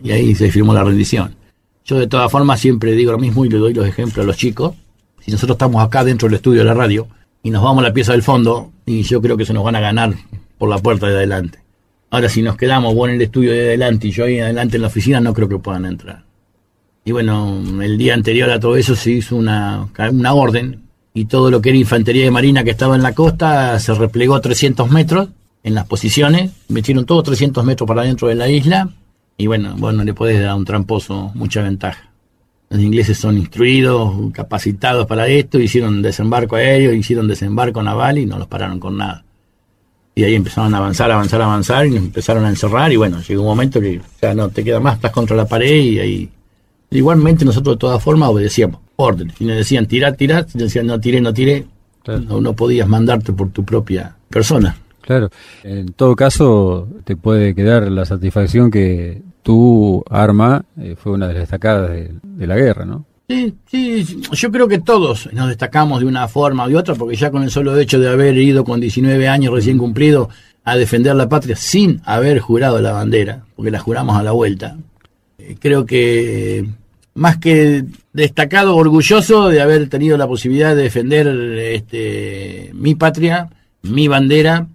Y ahí se firmó la rendición. Yo de todas formas siempre digo lo mismo y le doy los ejemplos a los chicos. Si nosotros estamos acá dentro del estudio de la radio y nos vamos a la pieza del fondo, y yo creo que se nos van a ganar por la puerta de adelante. Ahora, si nos quedamos vos en el estudio de adelante y yo ahí adelante en la oficina, no creo que puedan entrar. Y bueno, el día anterior a todo eso se hizo una, una orden y todo lo que era infantería de marina que estaba en la costa se replegó 300 metros en las posiciones, metieron todos 300 metros para dentro de la isla y bueno, bueno, le podés dar a un tramposo mucha ventaja. Los ingleses son instruidos, capacitados para esto, hicieron desembarco aéreo, hicieron desembarco naval y no los pararon con nada. Y ahí empezaron a avanzar, avanzar, avanzar y nos empezaron a encerrar y bueno, llegó un momento que ya no te queda más, estás contra la pared y ahí... Igualmente nosotros de todas formas obedecíamos órdenes. Y nos decían tirar, tirar, y decían no tiré, no tiré, no, no podías mandarte por tu propia persona. Claro, en todo caso te puede quedar la satisfacción que tu arma eh, fue una de las destacadas de, la guerra, ¿no? Sí, sí, yo creo que todos nos destacamos de una forma o de otra, porque ya con el solo hecho de haber ido con 19 años recién cumplido a defender la patria sin haber jurado la bandera, porque la juramos a la vuelta, eh, creo que más que destacado, orgulloso de haber tenido la posibilidad de defender este, mi patria, mi bandera,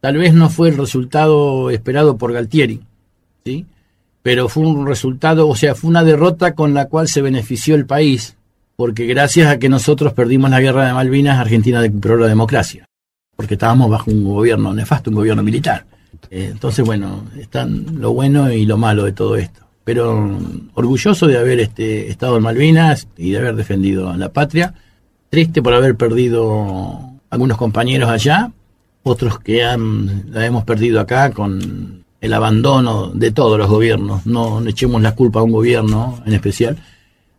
tal vez no fue el resultado esperado por Galtieri, ¿sí? Pero fue un resultado, o sea, fue una derrota con la cual se benefició el país, porque gracias a que nosotros perdimos la guerra de Malvinas, Argentina recuperó la democracia, porque estábamos bajo un gobierno nefasto, un gobierno militar. Eh, entonces, bueno, están lo bueno y lo malo de todo esto. Pero orgulloso de haber este, estado en Malvinas y de haber defendido a la patria. Triste por haber perdido algunos compañeros allá, otros que han, la hemos perdido acá con el abandono de todos los gobiernos, no, echemos la culpa a un gobierno en especial,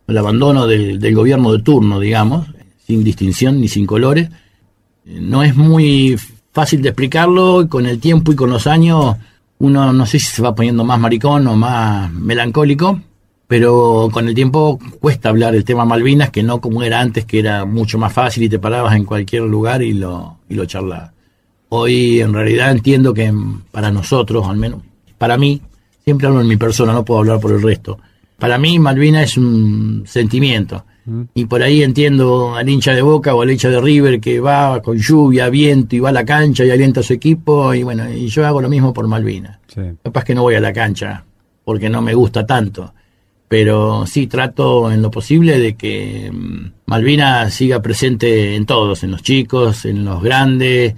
el abandono del, gobierno de turno, digamos, sin distinción ni sin colores, no es muy fácil de explicarlo y con el tiempo y con los años uno no sé si se va poniendo más maricón o más melancólico, pero con el tiempo cuesta hablar del tema Malvinas, que no como era antes, que era mucho más fácil y te parabas en cualquier lugar y lo, y lo charlabas. Hoy en realidad entiendo que para nosotros, al menos para mí, siempre hablo en mi persona, no puedo hablar por el resto. Para mí Malvina es un sentimiento. Mm. Y por ahí entiendo al hincha de Boca o al hincha de River que va con lluvia, viento y va a la cancha y alienta a su equipo. Y bueno, y yo hago lo mismo por Malvina. Capaz que no voy a la cancha porque no me gusta tanto. Pero sí trato en lo posible de que mm, Malvina siga presente en todos, en los chicos, en los grandes,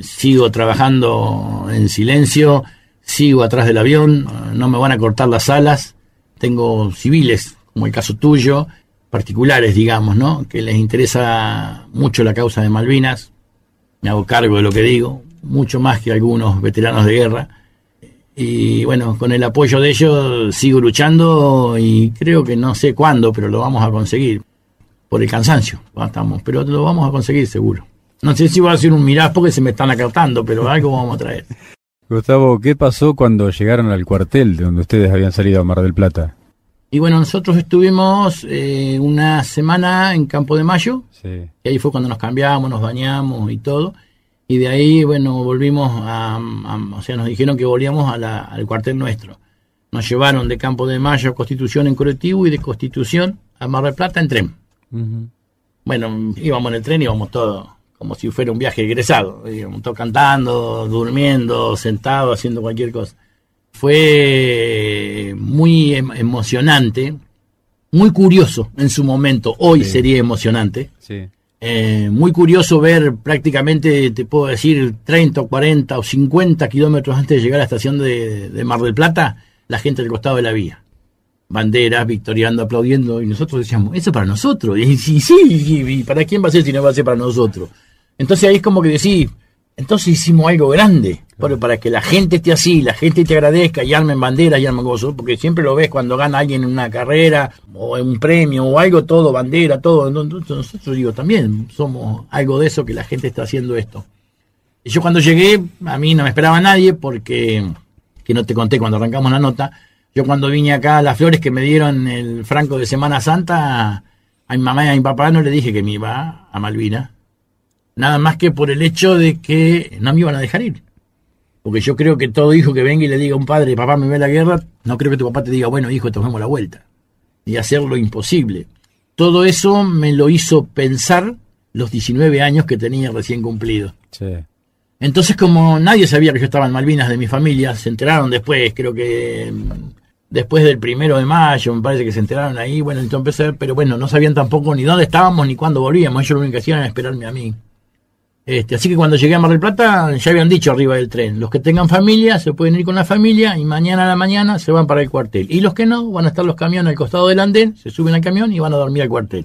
sigo trabajando en silencio, sigo atrás del avión, no me van a cortar las alas, tengo civiles, como el caso tuyo, particulares, digamos, ¿no? Que les interesa mucho la causa de Malvinas, me hago cargo de lo que digo, mucho más que algunos veteranos de guerra. Y bueno, con el apoyo de ellos sigo luchando y creo que no sé cuándo, pero lo vamos a conseguir. Por el cansancio, estamos, pero lo vamos a conseguir seguro. No sé si va a ser un mirás porque se me están acartando, pero algo vamos a traer. Gustavo, ¿qué pasó cuando llegaron al cuartel de donde ustedes habían salido a Mar del Plata? Y bueno, nosotros estuvimos eh, una semana en Campo de Mayo, y ahí fue cuando nos cambiamos, nos bañamos y todo, y de ahí, bueno, volvimos a, o sea, nos dijeron que volvíamos al cuartel nuestro. Nos llevaron de Campo de Mayo a Constitución en colectivo y de Constitución a Mar del Plata en tren. Bueno, íbamos en el tren, íbamos todos como si fuera un viaje egresado, digamos, todo cantando, durmiendo, sentado, haciendo cualquier cosa. Fue muy em, emocionante, muy curioso en su momento, hoy sería emocionante. Eh, muy curioso ver prácticamente, te puedo decir, 30, 40 o 50 kilómetros antes de llegar a la estación de, de Mar del Plata, la gente del costado de la vía banderas, victoriando, aplaudiendo, y nosotros decíamos, eso es para nosotros. (laughs) Y sí, sí, y, para quién va a ser si no va a ser para nosotros? Entonces ahí es como que decís, entonces hicimos algo grande, para que la gente esté así, la gente te agradezca y armen banderas y armen cosas, porque siempre lo ves cuando gana alguien en una carrera o en un premio o algo, todo, bandera, todo. Entonces nosotros digo, también somos algo de eso que la gente está haciendo esto. Y yo cuando llegué, a mí no me esperaba nadie porque, que no te conté cuando arrancamos la nota, Yo cuando vine acá, las flores que me dieron el franco de Semana Santa, a mi mamá y a mi papá no le dije que me iba a Malvina. Nada más que por el hecho de que no me iban a dejar ir. Porque yo creo que todo hijo que venga y le diga a un padre, papá me ve la guerra, no creo que tu papá te diga, bueno hijo, tomemos la vuelta. Y hacer lo imposible. Todo eso me lo hizo pensar los 19 años que tenía recién cumplido. Entonces, como nadie sabía que yo estaba en Malvinas de mi familia, se enteraron después, creo que mm, después del primero de mayo, me parece que se enteraron ahí, bueno, entonces pero bueno, no sabían tampoco ni dónde estábamos ni cuándo volvíamos, ellos lo único que hacían era esperarme a mí. Este, así que cuando llegué a Mar del Plata, ya habían dicho arriba del tren, los que tengan familia se pueden ir con la familia y mañana a la mañana se van para el cuartel. Y los que no, van a estar los camiones al costado del andén, se suben al camión y van a dormir al cuartel.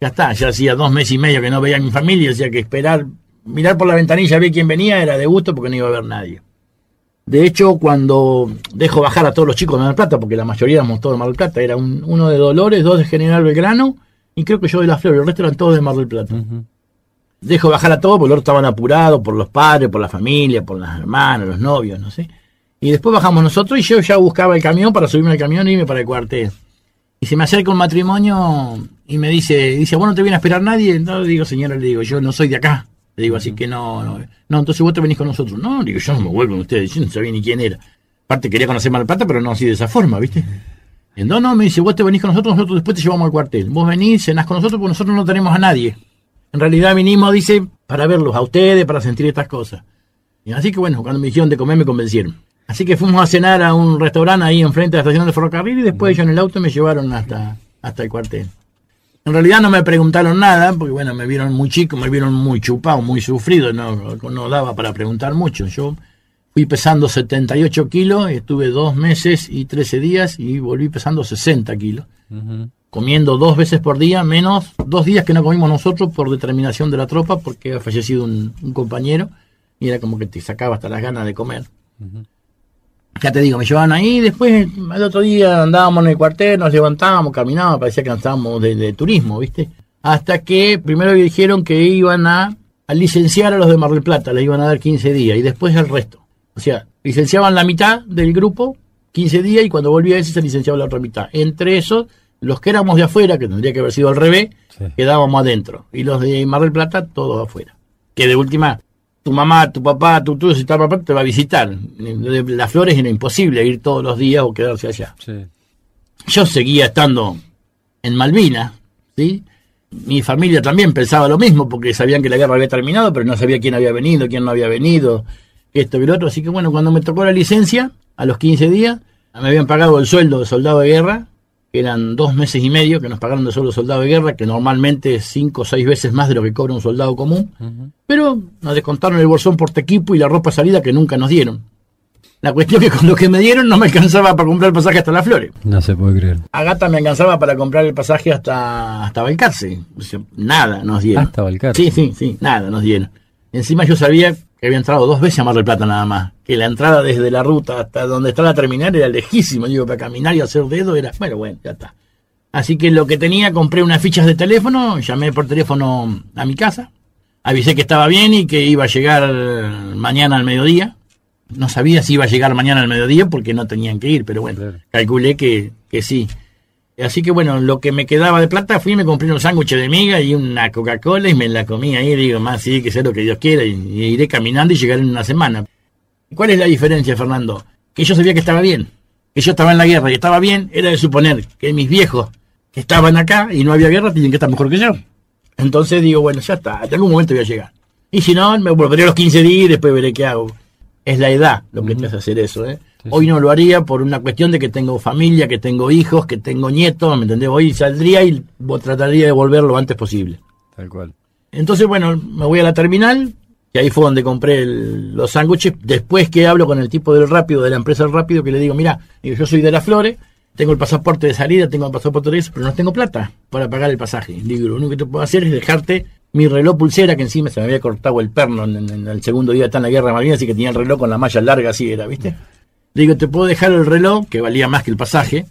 Ya está, ya hacía dos meses y medio que no veía a mi familia, decía que esperar, mirar por la ventanilla, ver quién venía, era de gusto porque no iba a ver nadie. De hecho, cuando dejo bajar a todos los chicos de Mar del Plata, porque la mayoría éramos todos de Mar del Plata, era uno de Dolores, dos de General Belgrano, y creo que yo de La Flor, el resto eran todos de Mar del Plata dejo bajar a todos porque los estaban apurados por los padres, por la familia, por las hermanas, los novios, no sé. Y después bajamos nosotros y yo ya buscaba el camión para subirme al camión y irme para el cuartel. Y se me acerca un matrimonio y me dice, dice, bueno, no te viene a esperar nadie. No, digo, señora, le digo, yo no soy de acá. Le digo, así que no, no, no, entonces vos te venís con nosotros. No, digo, yo no me voy con ustedes, yo no sabía ni quién era. Aparte quería conocer Malpata, pero no así de esa forma, ¿viste? No, no, me dice, vos te venís con nosotros, nosotros después te llevamos al cuartel. Vos venís, cenás con nosotros, porque nosotros no tenemos a nadie. En realidad vinimos, dice, para verlos a ustedes, para sentir estas cosas. Y así que bueno, cuando me dijeron de comer me convencieron. Así que fuimos a cenar a un restaurante ahí enfrente de la estación de ferrocarril y después ellos en el auto me llevaron hasta, hasta el cuartel. En realidad no me preguntaron nada, porque bueno, me vieron muy chico, me vieron muy chupado, muy sufrido, no, no daba para preguntar mucho. Yo fui pesando 78 kilos, estuve dos meses y 13 días y volví pesando 60 kilos comiendo dos veces por día, menos dos días que no comimos nosotros por determinación de la tropa, porque ha fallecido un, compañero y era como que te sacaba hasta las ganas de comer. Ya te digo, me llevaban ahí, después el otro día andábamos en el cuartel, nos levantábamos, caminábamos, parecía que estábamos de, turismo, ¿viste? Hasta que primero dijeron que iban a, a, licenciar a los de Mar del Plata, les iban a dar 15 días y después el resto. O sea, licenciaban la mitad del grupo, 15 días, y cuando volvía ese se licenciaba la otra mitad. Entre esos los que éramos de afuera, que tendría que haber sido al revés, quedábamos adentro. Y los de Mar del Plata, todos afuera. Que de última, tu mamá, tu papá, tu tú, si está papá, te va a visitar. Las flores era imposible ir todos los días o quedarse allá. Yo seguía estando en Malvinas, ¿sí? Mi familia también pensaba lo mismo, porque sabían que la guerra había terminado, pero no sabía quién había venido, quién no había venido, esto y lo otro. Así que bueno, cuando me tocó la licencia, a los 15 días, me habían pagado el sueldo de soldado de guerra, eran dos meses y medio que nos pagaron de solo soldado de guerra, que normalmente es cinco o seis veces más de lo que cobra un soldado común, pero nos descontaron el bolsón por equipo y la ropa salida que nunca nos dieron. La cuestión es que con lo que me dieron no me alcanzaba para comprar el pasaje hasta Las Flores. No se puede creer. A Gata me alcanzaba para comprar el pasaje hasta, hasta Balcarce. nada nos dieron. Hasta Balcarce. Sí, sí, sí, nada nos dieron. Encima yo sabía que había entrado dos veces a Mar del Plata nada más. Que la entrada desde la ruta hasta donde está la terminal era lejísimo. Digo, para caminar y hacer dedo era. Bueno, bueno, ya está. Así que lo que tenía, compré unas fichas de teléfono, llamé por teléfono a mi casa, avisé que estaba bien y que iba a llegar mañana al mediodía. No sabía si iba a llegar mañana al mediodía porque no tenían que ir, pero bueno, calculé que, que sí. Así que bueno, lo que me quedaba de plata fui y me compré un sándwich de miga y una Coca-Cola y me la comí ahí. Digo, más sí, que sea lo que Dios quiera y, iré caminando y llegaré en una semana. ¿Cuál es la diferencia, Fernando? Que yo sabía que estaba bien, que yo estaba en la guerra y estaba bien, era de suponer que mis viejos que estaban acá y no había guerra tienen que estar mejor que yo. Entonces digo, bueno, ya está, hasta algún momento voy a llegar. Y si no, me volveré a los 15 días y después veré qué hago. Es la edad lo que me hace hacer eso, ¿eh? Hoy no lo haría por una cuestión de que tengo familia, que tengo hijos, que tengo nietos, ¿me entendés? Hoy saldría y trataría de volver lo antes posible. Tal cual. Entonces, bueno, me voy a la terminal, y ahí fue donde compré los sándwiches. Después que hablo con el tipo del rápido, de la empresa del rápido, que le digo, mira, yo soy de las flores, tengo el pasaporte de salida, tengo el pasaporte de eso, pero no tengo plata para pagar el pasaje. Digo, lo único que te puedo hacer es dejarte mi reloj pulsera, que encima se me había cortado el perno en, el segundo día de en la guerra de Malvinas, así que tenía el reloj con la malla larga, así era, ¿viste? Digo, te puedo dejar el reloj, que valía más que el pasaje.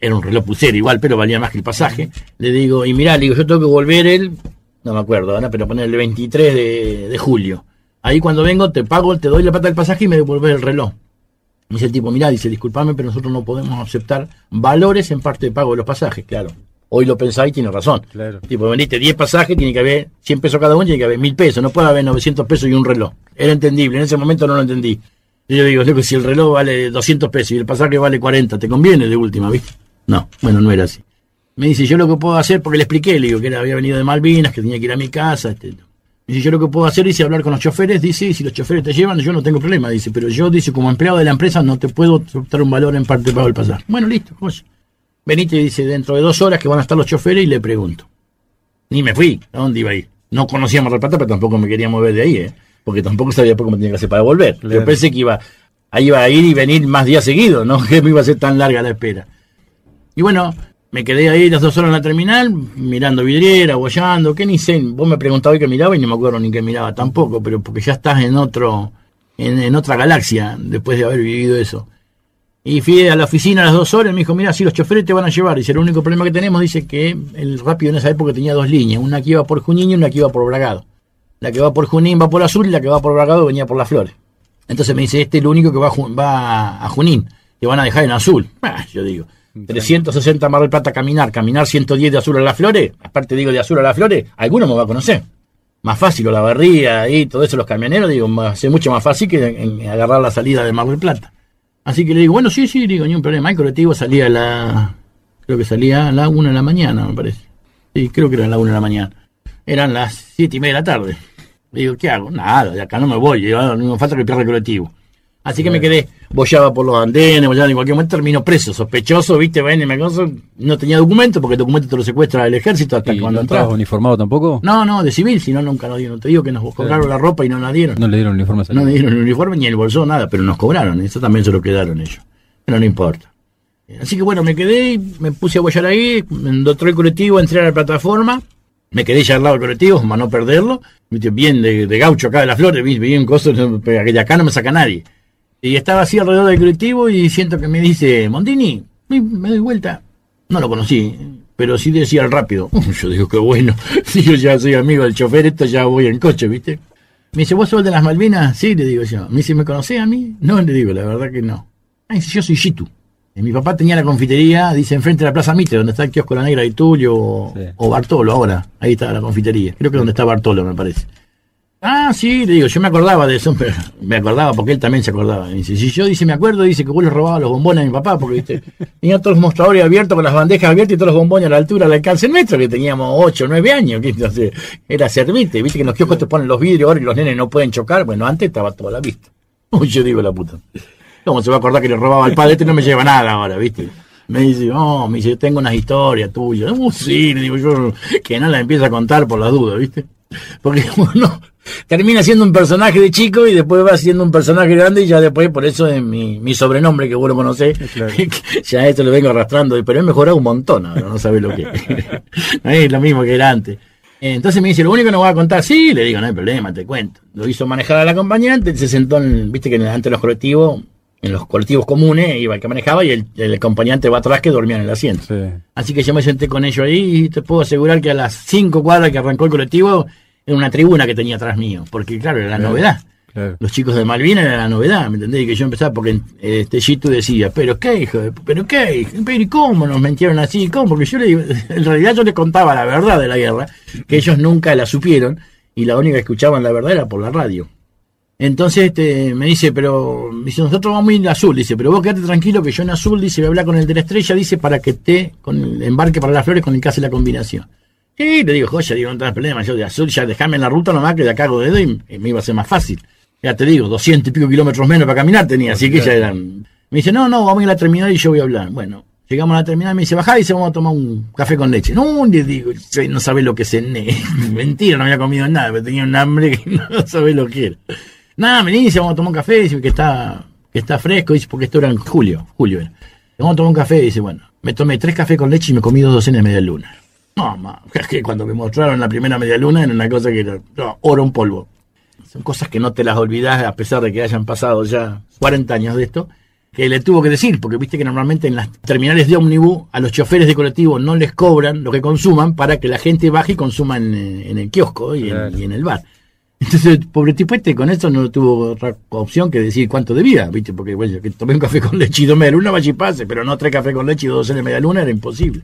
Era un reloj pulsera igual, pero valía más que el pasaje. Le digo, y mirá, le digo, yo tengo que volver el, no me acuerdo, ¿no? pero poner el 23 de, julio. Ahí cuando vengo te pago, te doy la plata del pasaje y me devuelves el reloj. Me dice el tipo, mirá, dice, disculpame, pero nosotros no podemos aceptar valores en parte de pago de los pasajes, claro. Hoy lo pensáis y tiene razón. Claro. Tipo, vendiste 10 pasajes, tiene que haber 100 pesos cada uno, tiene que haber 1000 pesos. No puede haber 900 pesos y un reloj. Era entendible, en ese momento no lo entendí. Y yo digo, loco, si el reloj vale 200 pesos y el pasaje vale 40, ¿te conviene de última, viste? No, bueno, no era así. Me dice, yo lo que puedo hacer, porque le expliqué, le digo que era, había venido de Malvinas, que tenía que ir a mi casa. Este, me dice, yo lo que puedo hacer, dice, hablar con los choferes, dice, si los choferes te llevan, yo no tengo problema, dice, pero yo, dice, como empleado de la empresa, no te puedo aceptar un valor en parte pago del pasaje. Bueno, listo, joya. Venite, dice, dentro de dos horas que van a estar los choferes y le pregunto. Ni me fui, ¿a dónde iba a ir? No conocía Mar del Plata, pero tampoco me quería mover de ahí, ¿eh? Porque tampoco sabía cómo tenía que hacer para volver. Claro. Yo pensé que iba, ahí iba a ir y venir más días seguidos, ¿no? (laughs) Que me iba a ser tan larga la espera. Y bueno, me quedé ahí las dos horas en la terminal, mirando vidriera, bollando, que ni sé, vos me preguntabas qué miraba y no me acuerdo ni qué miraba tampoco, pero porque ya estás en otro, en, en otra galaxia después de haber vivido eso. Y fui a la oficina a las dos horas y me dijo, mira, si los choferes te van a llevar. Dice, el único problema que tenemos, dice que el rápido en esa época tenía dos líneas, una que iba por Junín y una que iba por Bragado. La que va por Junín va por Azul y la que va por Bragado venía por Las Flores. Entonces me dice, este es el único que va a, Ju- va a Junín, te van a dejar en Azul. Ah, yo digo, 360 Mar del Plata caminar, caminar 110 de Azul a Las Flores, aparte digo de Azul a Las Flores, alguno me va a conocer. Más fácil, o la barría y todo eso, los camioneros, digo, va a ser mucho más fácil que en- en agarrar la salida de Mar del Plata. Así que le digo, bueno, sí, sí, digo, ni un problema. El colectivo salía a la. Creo que salía a la una de la mañana, me parece. Sí, creo que era a la una de la mañana. Eran las siete y media de la tarde. Le digo, ¿qué hago? Nada, de acá no me voy. "Ah, no me falta que pierda el colectivo. Así que me quedé, bollaba por los andenes, bollaba en cualquier momento, termino preso, sospechoso, viste, ven y me cosa, no tenía documento, porque el documento te lo secuestra el ejército hasta ¿Y que no cuando estabas entras. uniformado tampoco? No, no, de civil, si no, nunca lo dieron. Te digo que nos cobraron la ropa y no la dieron. No le dieron uniforme a No me dieron el uniforme ni el bolso, nada, pero nos cobraron, eso también se lo quedaron ellos. Pero no importa. Así que bueno, me quedé y me puse a bollar ahí, entró el colectivo, entré a la plataforma, me quedé ya al lado del colectivo para no perderlo, bien de, de gaucho acá de flores, viste, bien pero aquella acá no me saca nadie. Y estaba así alrededor del colectivo y siento que me dice, Mondini, me doy vuelta. No lo conocí, pero sí decía el rápido. Yo digo, qué bueno, (laughs) si yo ya soy amigo del chofer, esto ya voy en coche, ¿viste? Me dice, ¿vos sos de las Malvinas? Sí, le digo yo. Me dice, ¿me conocés a mí? No, le digo, la verdad que no. Ah, dice, yo soy Yitu. Mi papá tenía la confitería, dice, enfrente de la Plaza Mitre, donde está el kiosco La Negra de Tulio o, Sí. o Bartolo ahora. Ahí está la confitería. Creo que donde está Bartolo, me parece. Ah, sí, le digo, yo me acordaba de eso, (laughs) pero me acordaba porque él también se acordaba. Y dice, si yo dice, me acuerdo, dice que vos le robabas los bombones a mi papá, porque viste, (laughs) tenía todos los mostradores abiertos con las bandejas abiertas y todos los bombones a la altura, al alcance nuestro, que teníamos 8 o 9 años, que entonces era servirte, viste que en los kioscos te ponen los vidrios ahora y los nenes no pueden chocar, bueno, antes estaba toda la vista. Uy, (laughs) yo digo la puta. ¿Cómo se va a acordar que le robaba al padre? Este no me lleva nada ahora, ¿viste? Me dice, no, me dice, yo tengo unas historias tuyas. Uh, sí, le digo yo, que no la empieza a contar por las dudas, ¿viste? Porque (laughs) uno termina siendo un personaje de chico y después va siendo un personaje grande y ya después, por eso es mi, mi sobrenombre que vos lo conocés, Claro. (laughs) ya esto lo vengo arrastrando, pero he mejorado un montón ahora, no sabés lo que no (laughs) es lo mismo que era antes. Entonces me dice, lo único que nos va a contar, sí, le digo, no hay problema, te cuento. Lo hizo manejar al acompañante, se sentó, en, viste que en- antes de los colectivos, en los colectivos comunes, iba el que manejaba y el, el acompañante va atrás que dormía en el asiento. Sí. Así que yo me senté con ellos ahí y te puedo asegurar que a las cinco cuadras que arrancó el colectivo, era una tribuna que tenía atrás mío, porque claro, era la Claro. novedad. Claro. Los chicos de Malvinas era la novedad, ¿me entendés? Y que yo empezaba porque este Yitu decía, pero qué hijo, pero qué, pero ¿y cómo nos mentieron así? ¿Cómo? Porque yo le (laughs) en realidad yo les contaba la verdad de la guerra, que ellos nunca la supieron, y la única que escuchaban la verdad era por la radio. Entonces este, me dice, pero dice, nosotros vamos a ir a azul, dice, pero vos quedate tranquilo que yo en azul, dice, voy a hablar con el de la estrella, dice, para que te con el embarque para las flores con el que hace la combinación. Sí, le digo, joya, digo, no tenés problema, yo de azul ya dejame en la ruta nomás que de acá hago dedo y y me iba a ser más fácil. Ya te digo, 200 y pico kilómetros menos para caminar tenía, así que ya eran... Me dice, no, no, vamos a ir a la terminal y yo voy a hablar. Bueno, llegamos a la terminal, me dice, bajá y dice, vamos a tomar un café con leche. No, le digo, "Che, no sabés lo que cené. (laughs) Mentira, no había comido nada, pero tenía un hambre que (laughs) no sabés lo que era. Nada, me dice, vamos a tomar un café, dice que está, que está fresco, dice, porque esto era en julio, julio era. Vamos a tomar un café, dice, bueno, me tomé tres cafés con leche y me comí dos docenas de media luna. No, ma, (laughs) es que cuando me mostraron la primera media luna era una cosa que era no, oro en polvo. Son cosas que no te las olvidás a pesar de que hayan pasado ya 40 años de esto, que le tuvo que decir, porque viste que normalmente en las terminales de ómnibus a los choferes de colectivo no les cobran lo que consuman para que la gente baje y consuma en, eh, en el kiosco y, Claro. en, y en el bar. Entonces, pobre tipo este, con eso no tuvo otra opción que decir cuánto debía, ¿viste? Porque, bueno, que tomé un café con leche y dos media luna, vaya y pase, pero no tres café con leche y dos de media luna era imposible.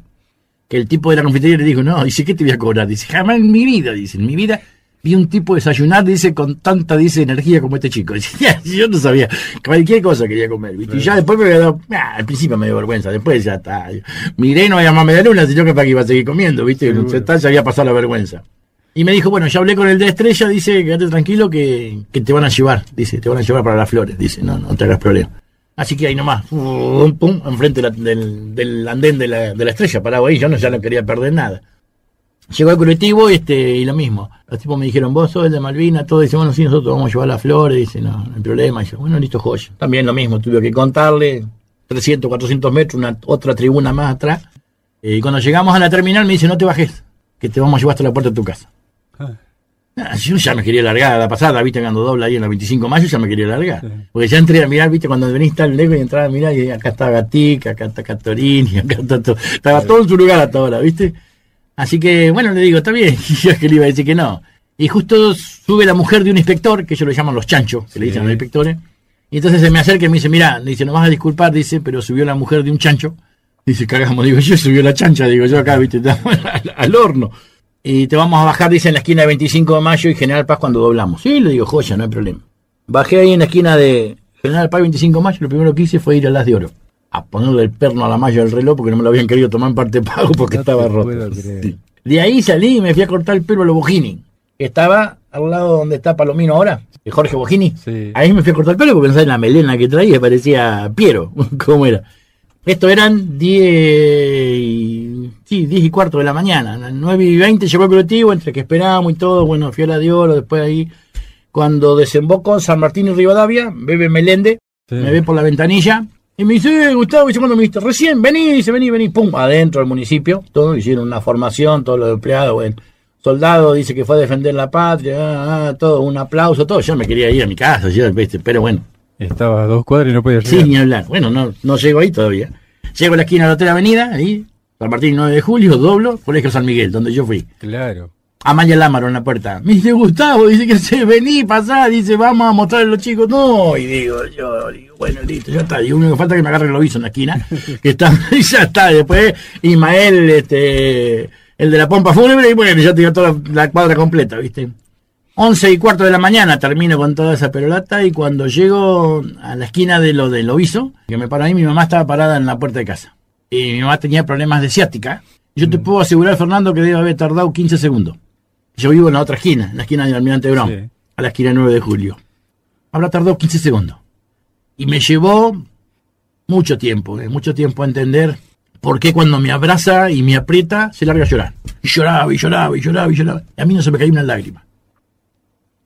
Que el tipo de la confitería le dijo, no, dice, ¿qué te voy a cobrar? Dice, jamás en mi vida, dice, en mi vida vi un tipo desayunar, dice, con tanta, dice, energía como este chico. (laughs) Dice, yo no sabía, cualquier cosa quería comer, ¿viste? Y ya después me había dado, ah, al principio me dio vergüenza, después ya está. Miré, no había más media luna, sino que para que iba a seguir comiendo, ¿viste? Ya, ya había pasado la vergüenza. Y me dijo, bueno, ya hablé con el de Estrella, dice, quédate tranquilo que, que te van a llevar, dice, te van a llevar para las flores, dice, no, no te hagas problema. Así que ahí nomás, pum, pum, enfrente del, del, andén de la, de la estrella, parado ahí, yo no, ya no quería perder nada. Llegó el colectivo este, y lo mismo. Los tipos me dijeron, vos sos el de Malvina, todo. Dice, bueno, sí, nosotros vamos a llevar las flores. Dice, no, no hay problema. Dice, bueno, listo, joya. También lo mismo, tuve que contarle 300, 400 metros, una otra tribuna más atrás. Y cuando llegamos a la terminal me dice, no te bajes, que te vamos a llevar hasta la puerta de tu casa. Ah, yo ya me quería largar, la pasada, viste, cuando dobla ahí en la 25 de mayo, ya me quería largar. Porque ya entré a mirar, viste, cuando venís tan lejos y entraba a mirar, y acá está Gatica, acá está Catorini, (laughs) acá está todo. Estaba todo en su lugar hasta ahora, viste. Así que, bueno, le digo, está bien, (laughs) y yo es que le iba a decir que no. Y justo sube la mujer de un inspector, que ellos lo llaman los chanchos, que le dicen a los inspectores. Y entonces se me acerca y me dice, mira, dice, no vas a disculpar, dice, pero subió la mujer de un chancho. Dice, cagamos, digo, yo subió la chancha, digo, yo acá, viste, (laughs) al horno y te vamos a bajar, dice, en la esquina de 25 de mayo y General Paz cuando doblamos. Sí, le digo, joya, no hay problema. Bajé ahí en la esquina de General Paz 25 de mayo, lo primero que hice fue ir a las de oro, a ponerle el perno a la malla del reloj porque no me lo habían querido tomar en parte pago porque (laughs) estaba roto. De ahí salí y me fui a cortar el pelo a los Bojini, que estaba al lado donde está Palomino ahora, de Jorge Bojini. Ahí me fui a cortar el pelo porque pensaba en la melena que traía, parecía Piero, (laughs) ¿cómo era? Esto eran 10 y, sí, 10 y cuarto de la mañana. 9 y 20 llegó el colectivo, entre que esperábamos y todo. Bueno, fui a la de oro, después ahí, cuando desemboco San Martín y Rivadavia, bebe Melende, me ve por la ventanilla. Y me dice, eh, Gustavo, dice, cuando me dice, recién, vení, dice, vení, vení, pum, adentro del municipio, todo, hicieron una formación, todos los empleados, bueno, soldado dice que fue a defender la patria, ah, ah, todo, un aplauso, todo, yo me quería ir a mi casa, pero bueno, estaba a dos cuadras y no podía llegar. Sí, ni hablar. Bueno, no, no llego ahí todavía. Llego a la esquina de la otra avenida, ahí, San Martín 9 de julio, doblo, Colegio San Miguel, donde yo fui. Claro. Amaya Lámaro en la puerta. Me dice, Gustavo, dice que se vení, pasá, dice, vamos a mostrarle a los chicos. No, y digo, yo, digo, bueno, listo, ya está. Y único que falta que me agarre el lobizo en la esquina, que está, (laughs) y ya está. Después, Ismael, este, el de la pompa fúnebre, y bueno, ya tengo toda la cuadra completa, ¿viste? Once y cuarto de la mañana termino con toda esa perolata y cuando llego a la esquina de lo del Loviso, que me paro ahí, mi mamá estaba parada en la puerta de casa. Y mi mamá tenía problemas de ciática. Yo te mm. puedo asegurar, Fernando, que debe haber tardado 15 segundos. Yo vivo en la otra esquina, en la esquina del Almirante Brown, a la esquina 9 de julio. Habrá tardado 15 segundos. Y me llevó mucho tiempo, eh, mucho tiempo a entender por qué cuando me abraza y me aprieta se larga a llorar. Y lloraba y lloraba y lloraba y lloraba. Y a mí no se me caía una lágrima.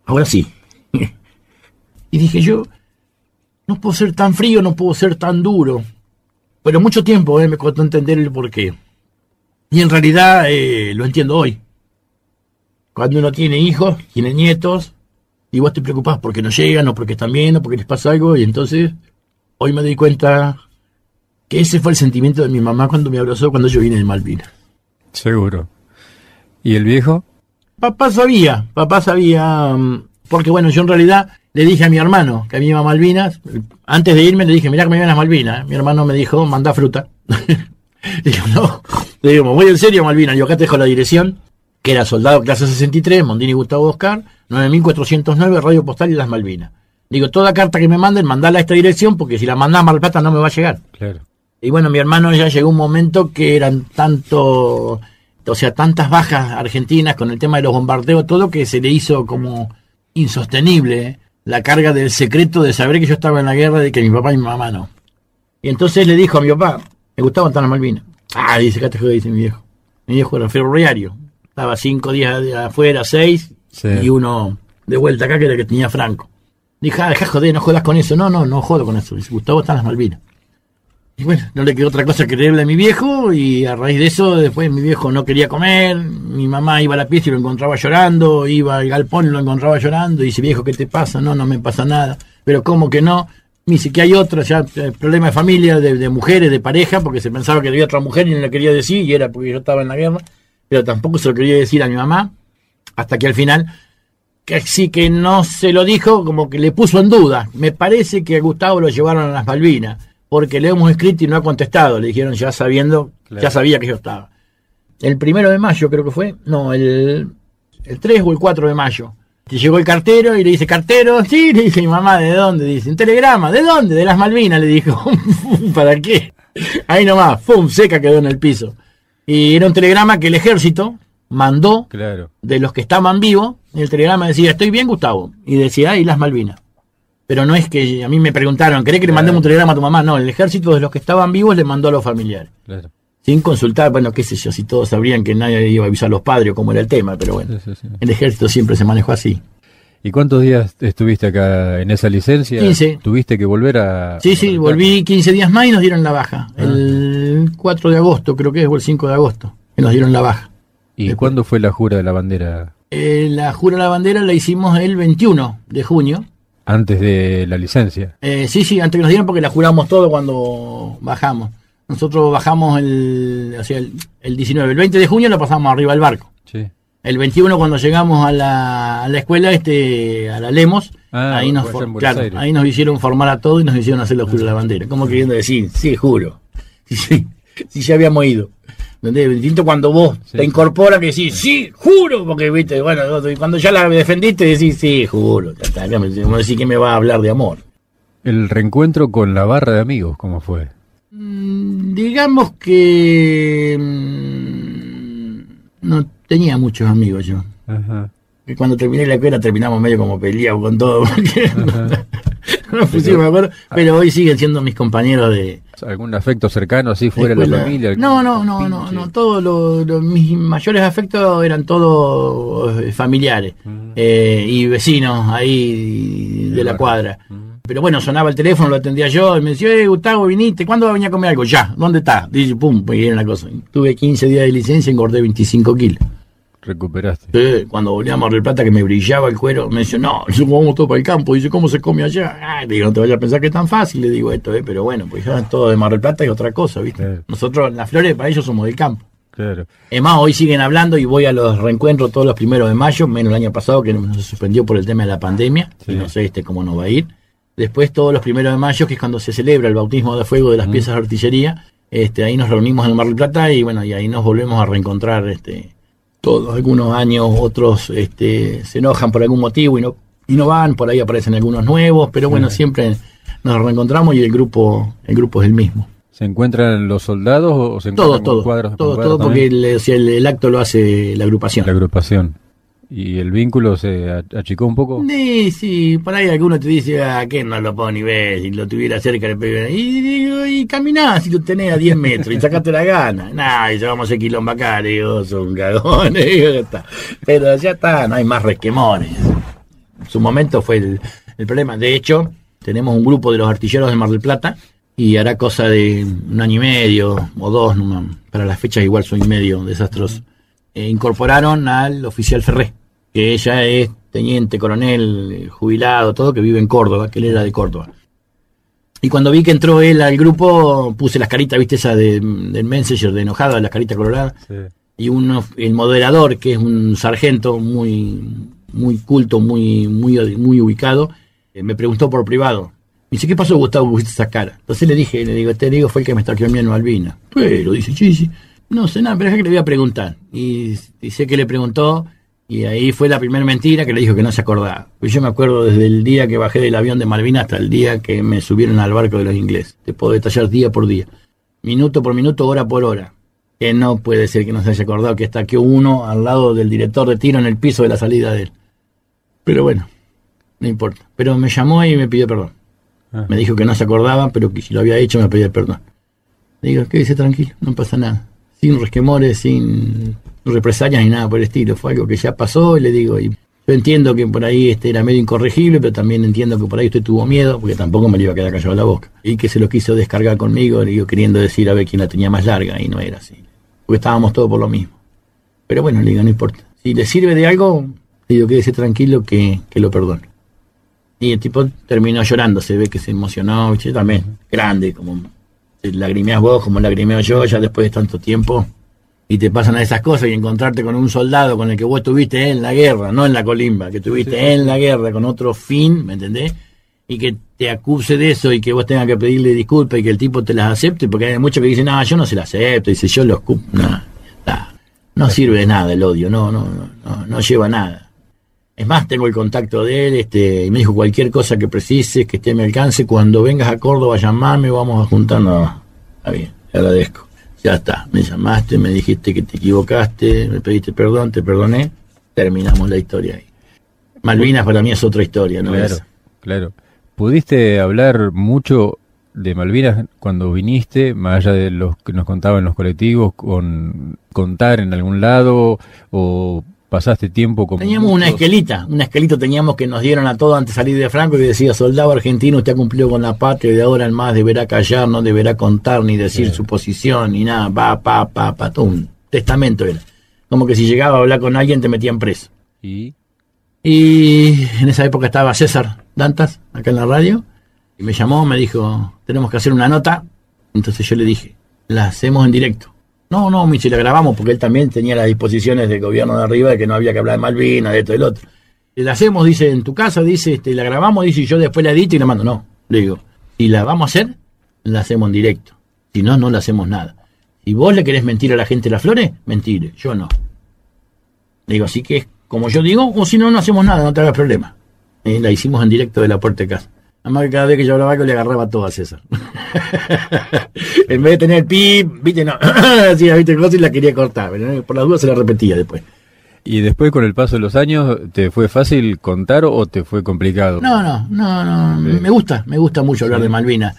Ahora sí. (laughs) y dije yo, no puedo ser tan frío, no puedo ser tan duro. Pero mucho tiempo eh, me costó entender el porqué. Y en realidad eh, lo entiendo hoy. Cuando uno tiene hijos, tiene nietos, y vos te preocupás porque no llegan, o porque están bien, o porque les pasa algo, y entonces hoy me doy cuenta que ese fue el sentimiento de mi mamá cuando me abrazó cuando yo vine de Malvinas. Seguro. ¿Y el viejo? Papá sabía, papá sabía, mm, porque bueno, yo en realidad le dije a mi hermano que a mí iba a Malvinas, antes de irme le dije, mirá que me iban a Malvinas, mi hermano me dijo, manda fruta. (laughs) digo, no, le digo, voy en serio Malvinas, yo acá te dejo la dirección, que era soldado clase 63, Mondini Gustavo Oscar, 9409, Radio Postal y Las Malvinas. Digo, toda carta que me manden, mandala a esta dirección, porque si la mandás a Mar Plata no me va a llegar. Claro. Y bueno, mi hermano ya llegó un momento que eran tanto o sea, tantas bajas argentinas con el tema de los bombardeos, todo que se le hizo como insostenible la carga del secreto de saber que yo estaba en la guerra de que mi papá y mi mamá no. Y entonces le dijo a mi papá, me gustaba estar en Malvinas. Ah, dice, ¿qué te dice mi viejo. Mi viejo era ferroviario. Estaba cinco días afuera, seis, y uno de vuelta acá que era el que tenía Franco. Dije, ah, deja joder, no jodas con eso. No, no, no jodo con eso. Dice, Gustavo está en las Malvinas. Y bueno, no le quedó otra cosa que creerle a mi viejo y a raíz de eso después mi viejo no quería comer, mi mamá iba a la pieza y lo encontraba llorando, iba al galpón y lo encontraba llorando y dice viejo, ¿qué te pasa? No, no me pasa nada. Pero ¿cómo que no? Me dice que hay otra, ya eh, problema de familia, de, mujeres, de pareja, porque se pensaba que había otra mujer y no le quería decir y era porque yo estaba en la guerra, pero tampoco se lo quería decir a mi mamá, hasta que al final que sí que no se lo dijo, como que le puso en duda. Me parece que a Gustavo lo llevaron a las Malvinas, porque le hemos escrito y no ha contestado. Le dijeron ya sabiendo, Claro. ya sabía que yo estaba. El primero de mayo creo que fue, no, el, el 3 o el 4 de mayo. Y llegó el cartero y le dice, cartero, sí, le dice mi mamá, ¿de dónde? Dice, un telegrama, ¿de dónde? De las Malvinas, le dijo. (laughs) ¿Para qué? Ahí nomás, ¡pum! seca quedó en el piso. Y era un telegrama que el ejército mandó Claro. de los que estaban vivos, y el telegrama decía, estoy bien, Gustavo. Y decía, ahí las Malvinas. Pero no es que a mí me preguntaron, ¿querés que le mandemos un telegrama a tu mamá? No, el ejército de los que estaban vivos le mandó a los familiares. Claro. Sin consultar, bueno, qué sé yo, si todos sabrían que nadie iba a avisar a los padres o cómo era el tema, pero bueno, Sí, sí, sí. el ejército siempre se manejó así. ¿Y cuántos días estuviste acá en esa licencia? 15. ¿Tuviste que volver a...? Sí, sí, volví 15 días más y nos dieron la baja. El 4 de agosto, creo que es, o el 5 de agosto, que nos dieron la baja. ¿Y cuándo fue la jura de la bandera? Eh, la jura de la bandera la hicimos el 21 de junio. Antes de la licencia. Eh, sí, sí, antes que nos dieron porque la juramos todo cuando bajamos. Nosotros bajamos el, o sea, el, el 19, el 20 de junio lo pasamos arriba del barco. Sí. El 21 cuando llegamos a la, a la escuela, este, a la Lemos, Ah, ahí, nos, claro, ahí nos hicieron formar a todos y nos hicieron hacer la jura de la bandera. Como queriendo decir, sí, juro. (laughs) Sí, sí, sí, ya habíamos ido. ¿Entendés? Distinto cuando vos Sí, te incorporas que decís, sí, juro, porque viste, bueno, cuando ya la defendiste decís, sí, juro. Ya está, ya me- como decir que me va a hablar de amor. El reencuentro con la barra de amigos, ¿cómo fue? Mm, Digamos que mm, no tenía muchos amigos yo. Ajá. Que cuando terminé la escuela terminamos medio como peleados con todo. porque no nos pusimos de acuerdo, pero hoy siguen siendo mis compañeros de ¿Algún afecto cercano así fuera de la familia? No, no, no, no, no. Todos los, los- mis mayores afectos eran todos eh, familiares eh, y vecinos ahí de la cuadra. Pero bueno, sonaba el teléfono, lo atendía yo y me decía, eh, Gustavo, viniste, ¿cuándo va a venir a comer algo? Ya, ¿dónde está? Dice, pum, y era una cosa. Tuve 15 días de licencia y engordé 25 kilos. Recuperaste. Eh, cuando volví a Mar del Plata que me brillaba el cuero, me dice, no, vamos todo para el campo, dice, ¿cómo se come allá? Ah, le digo, no te vayas a pensar que es tan fácil, le digo esto, eh, pero bueno, pues ya todo de Mar del Plata es otra cosa, ¿viste? Claro. Nosotros, las flores, para ellos somos del campo. Claro. Es más, hoy siguen hablando y voy a los reencuentros todos los primeros de mayo, menos el año pasado que se suspendió por el tema de la pandemia, Sí. y no sé este cómo nos va a ir. Después todos los primeros de mayo, que es cuando se celebra el bautismo de fuego de las piezas de artillería, este, ahí nos reunimos en el Mar del Plata y bueno, y ahí nos volvemos a reencontrar este, todos, algunos años, otros este, se enojan por algún motivo y no, y no van, por ahí aparecen algunos nuevos, pero bueno, siempre nos reencontramos y el grupo, el grupo es el mismo. ¿Se encuentran los soldados o se encuentran con todo, cuadros? con todo, cuadros todo, porque el- el acto lo hace la agrupación. La agrupación. ¿Y el vínculo se achicó un poco? Sí, sí, por ahí alguno te dice, ¿a qué no lo puedo ni ver? Si lo tuviera cerca, le pego. Y digo, y caminá si lo tenés a 10 metros y sacate la gana. (laughs) Nah, y llevamos el quilombo digo, son (laughs) le digo, ya está. Pero ya está, no hay más resquemones. En su momento fue el, el problema. De hecho, tenemos un grupo de los artilleros de Mar del Plata y hará cosa de un año y medio o dos, para las fechas igual soy medio desastroso. Eh, incorporaron al oficial Ferré, que ella es teniente, coronel, jubilado, todo, que vive en Córdoba, que él era de Córdoba. Y cuando vi que entró él al grupo, puse las caritas, viste, esa de, del Messenger, de enojada, las caritas coloradas Sí. y uno, el moderador, que es un sargento muy, muy culto, muy, muy, muy ubicado, eh, me preguntó por privado. Me dice, ¿qué pasó, Gustavo, pusiste esa cara? Entonces le dije, le digo, este digo fue el que me está en Malvina. Pero, dice, sí, sí. No sé nada, pero es que le voy a preguntar. Y dice que le preguntó, y ahí fue la primera mentira que le dijo que no se acordaba. Pues yo me acuerdo desde el día que bajé del avión de Malvina hasta el día que me subieron al barco de los ingleses. Te puedo detallar día por día. Minuto por minuto, hora por hora que no puede ser que no se haya acordado que está que uno al lado del director de tiro en el piso de la salida de él. Pero bueno, no importa. Pero me llamó y me pidió perdón. Ah. Me dijo que no se acordaba, pero que si lo había hecho me pedía perdón. Le digo, quédese tranquilo, no pasa nada. Sin resquemores, sin represalias ni nada por el estilo. Fue algo que ya pasó y le digo, y yo entiendo que por ahí este era medio incorregible, pero también entiendo que por ahí usted tuvo miedo, porque tampoco me le iba a quedar callado la boca. Y que se lo quiso descargar conmigo, le digo, queriendo decir a ver quién la tenía más larga, y no era así. Porque estábamos todos por lo mismo. Pero bueno, le digo, no importa. Si le sirve de algo, le digo, quédese tranquilo que, que lo perdono. Y el tipo terminó llorando, se ve que se emocionó, ¿viste? también, grande, como lagrimeas vos, como lagrimeo yo, ya después de tanto tiempo. y te pasan a esas cosas y encontrarte con un soldado con el que vos estuviste en la guerra, no en la colimba, que estuviste en la guerra con otro fin, ¿me entendés? Y que te acuse de eso y que vos tengas que pedirle disculpas y que el tipo te las acepte, porque hay muchos que dicen, no, yo no se las acepto, dice, yo los no, no, sirve de nada el odio, no, no, no, no lleva a nada. Es más, tengo el contacto de él, este, y me dijo cualquier cosa que precises, que esté a mi alcance, cuando vengas a Córdoba, llamame, vamos a juntarnos. Está bien, te agradezco. Ya está, me llamaste, me dijiste que te equivocaste, me pediste perdón, te perdoné, terminamos la historia ahí. Malvinas para mí es otra historia, ¿no? Claro, claro. ¿Pudiste hablar mucho de Malvinas cuando viniste, más allá de los que nos contaban los colectivos, con contar en algún lado o pasaste tiempo con... Teníamos una esquelita, una esquelita teníamos que nos dieron a todos antes de salir de Franco y decía, soldado argentino, usted ha cumplido con la patria y de ahora en más deberá callar, no deberá contar ni decir su posición ni nada, pa, pa, pa, pa, todo un testamento era. Como que si llegaba a hablar con alguien te metían preso. ¿Y? Y en esa época estaba César Dantas, acá en la radio, y me llamó, me dijo, tenemos que hacer una nota. Entonces yo le dije, la hacemos en directo. No, no, si la grabamos porque él también tenía las disposiciones del gobierno de arriba de que no había que hablar de Malvinas, de esto y del otro. La hacemos, dice, en tu casa, dice, este, la grabamos, dice, y yo después la edito y la mando. No, le digo, si la vamos a hacer, la hacemos en directo. Si no, no la hacemos nada. Si vos le querés mentir a la gente las flores, mentire, yo no. Le digo, así que como yo digo, o si no, no hacemos nada, no te hagas problema. Y la hicimos en directo de la puerta de casa. Nada más que cada vez que yo hablaba que le agarraba todo a César. (laughs) (laughs) en vez de tener el pip, viste, no, (clears throat) así, viste, cosa y la quería cortar, pero por las dudas se la repetía después. ¿Y después con el paso de los años te fue fácil contar o te fue complicado? No, no, no, no, me gusta, me gusta mucho hablar de Malvinas.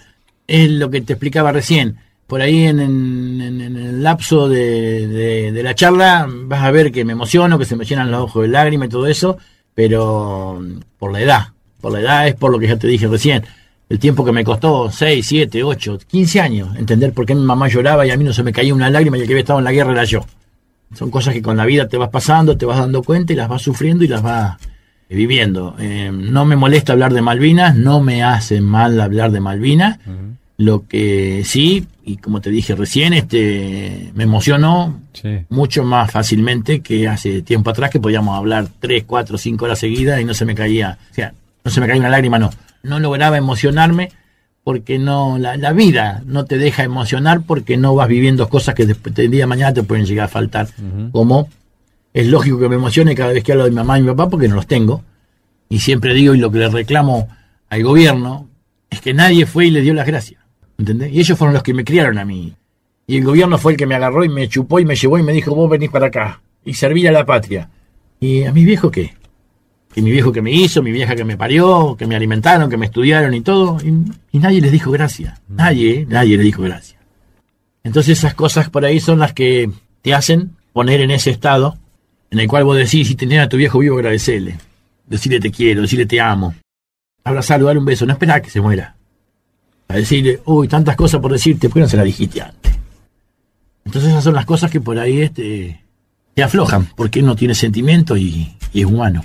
Es lo que te explicaba recién. Por ahí en, el lapso de, de, la charla vas a ver que me emociono, que se me llenan los ojos de lágrimas y todo eso, pero por la edad, por la edad, es por lo que ya te dije recién. El tiempo que me costó 6, 7, 8, 15 años entender por qué mi mamá lloraba y a mí no se me caía una lágrima y el que había estado en la guerra era yo. Son cosas que con la vida te vas pasando, te vas dando cuenta y las vas sufriendo y las vas viviendo. Eh, no me molesta hablar de Malvinas, no me hace mal hablar de Malvinas. Lo que sí, y como te dije recién, este me emocionó mucho más fácilmente que hace tiempo atrás que podíamos hablar 3, 4, 5 horas seguidas y no se me caía. O sea, no se me cae una lágrima, no. No lograba emocionarme porque no la, vida no te deja emocionar porque no vas viviendo cosas que después del día de mañana te pueden llegar a faltar. Como es lógico que me emocione cada vez que hablo de mi mamá y mi papá porque no los tengo. Y siempre digo, y lo que le reclamo al gobierno, es que nadie fue y le dio las gracias. ¿Entendés? Y ellos fueron los que me criaron a mí. Y el gobierno fue el que me agarró y me chupó y me llevó y me dijo, vos venís para acá. Y serví a la patria. ¿Y a mi viejo qué? Que mi viejo que me hizo, mi vieja que me parió, que me alimentaron, que me estudiaron y todo, y, nadie les dijo gracias. Mm. Nadie, nadie les dijo gracias. Entonces esas cosas por ahí son las que te hacen poner en ese estado en el cual vos decís, si tenés a tu viejo vivo, agradecerle. Decirle te quiero, decirle te amo. Abrazarlo, darle un beso, no esperar que se muera. A decirle, uy, tantas cosas por decirte, ¿por qué no se las dijiste antes? Entonces esas son las cosas que por ahí este, te aflojan, porque uno tiene sentimiento y es humano.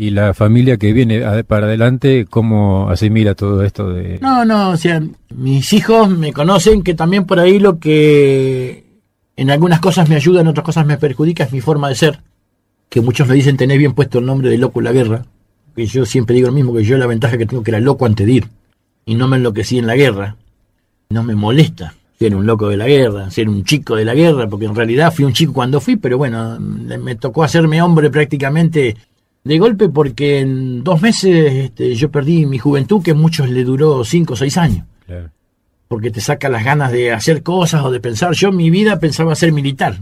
¿Y la familia que viene para adelante, cómo asimila todo esto de...? No, no, o sea, mis hijos me conocen que también por ahí lo que en algunas cosas me ayuda, en otras cosas me perjudica es mi forma de ser. Que muchos me dicen tener bien puesto el nombre de loco en la guerra. Que yo siempre digo lo mismo, que yo la ventaja que tengo que era loco antes de ir. Y no me enloquecí en la guerra. No me molesta ser un loco de la guerra, ser un chico de la guerra, porque en realidad fui un chico cuando fui, pero bueno, me tocó hacerme hombre prácticamente de golpe porque en dos meses este, yo perdí mi juventud que a muchos le duró cinco o seis años. Porque te saca las ganas de hacer cosas o de pensar. Yo en mi vida pensaba ser militar.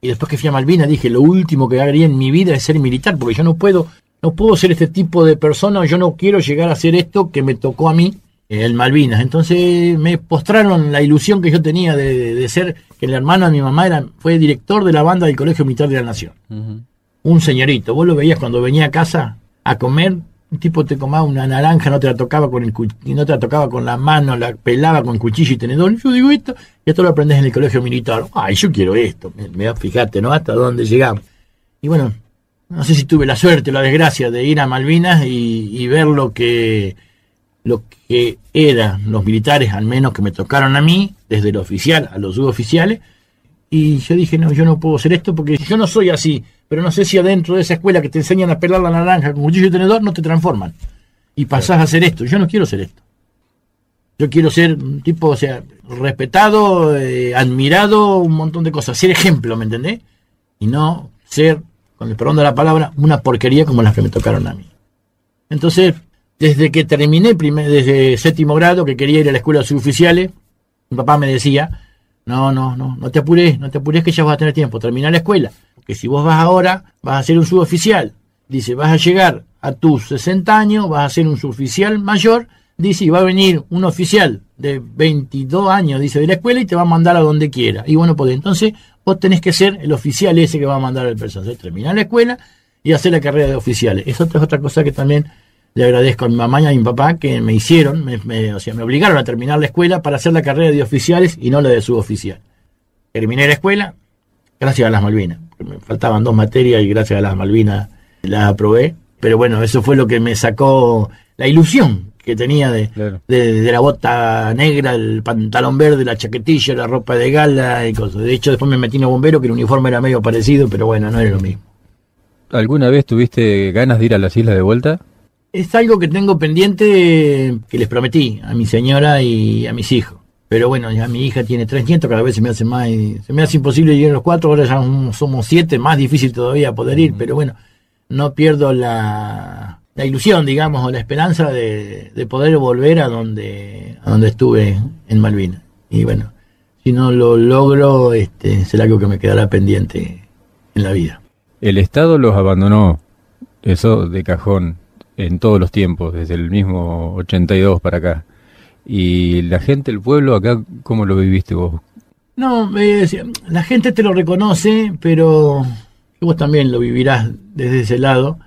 Y después que fui a Malvinas dije, lo último que haría en mi vida es ser militar, porque yo no puedo, no puedo ser este tipo de persona, yo no quiero llegar a ser esto que me tocó a mí en Malvinas. Entonces me postraron la ilusión que yo tenía de, ser, que el hermano de mi mamá era, fue director de la banda del Colegio Militar de la Nación un señorito. Vos lo veías cuando venía a casa a comer, un tipo te comaba una naranja, no te la tocaba con el y no te la tocaba con la mano, la pelaba con cuchillo y tenedor. Yo digo esto, y esto lo aprendes en el colegio militar. Ay, yo quiero esto. Me, fíjate, ¿no? Hasta dónde llegamos. Y bueno, no sé si tuve la suerte o la desgracia de ir a Malvinas y, ver lo que lo que eran los militares, al menos que me tocaron a mí, desde el oficial a los suboficiales, Y yo dije, no, yo no puedo hacer esto porque yo no soy así, pero no sé si adentro de esa escuela que te enseñan a pelar la naranja con cuchillo y tenedor no te transforman. Y pasás a hacer esto. Yo no quiero hacer esto. Yo quiero ser un tipo, o sea, respetado, eh, admirado, un montón de cosas. Ser ejemplo, ¿me entendés? Y no ser, con el perdón de la palabra, una porquería como las que me tocaron a mí. Entonces, desde que terminé, desde séptimo grado, que quería ir a la escuela de suboficiales, mi papá me decía, no, no, no, no te apures, no te apures que ya vas a tener tiempo, termina la escuela. Porque si vos vas ahora, vas a ser un suboficial. Dice, vas a llegar a tus 60 años, vas a ser un suboficial mayor. Dice, y va a venir un oficial de 22 años, dice, de la escuela y te va a mandar a donde quiera. Y bueno, pues entonces vos tenés que ser el oficial ese que va a mandar al personal. Terminar la escuela y hacer la carrera de oficiales. Eso es otra cosa que también le agradezco a mi mamá y a mi papá que me hicieron, me, o sea, me obligaron a terminar la escuela para hacer la carrera de oficiales y no la de suboficial. Terminé la escuela gracias a las Malvinas. Me faltaban dos materias y gracias a las Malvinas las aprobé. Pero bueno, eso fue lo que me sacó la ilusión que tenía de, de, la bota negra, el pantalón verde, la chaquetilla, la ropa de gala y cosas. De hecho, después me metí en bombero, que el uniforme era medio parecido, pero bueno, no era lo mismo. ¿Alguna vez tuviste ganas de ir a las islas de vuelta? es algo que tengo pendiente que les prometí a mi señora y a mis hijos. Pero bueno, ya mi hija tiene tres nietos, cada vez se me hace más, se me hace imposible ir a los cuatro, ahora ya somos siete, más difícil todavía poder ir, pero bueno, no pierdo la, la ilusión, digamos, o la esperanza de, de, poder volver a donde, a donde estuve en Malvinas. Y bueno, si no lo logro, este, será algo que me quedará pendiente en la vida. El Estado los abandonó, eso de cajón en todos los tiempos, desde el mismo 82 para acá. Y la gente, el pueblo acá, ¿cómo lo viviste vos? No, eh, la gente te lo reconoce, pero vos también lo vivirás desde ese lado.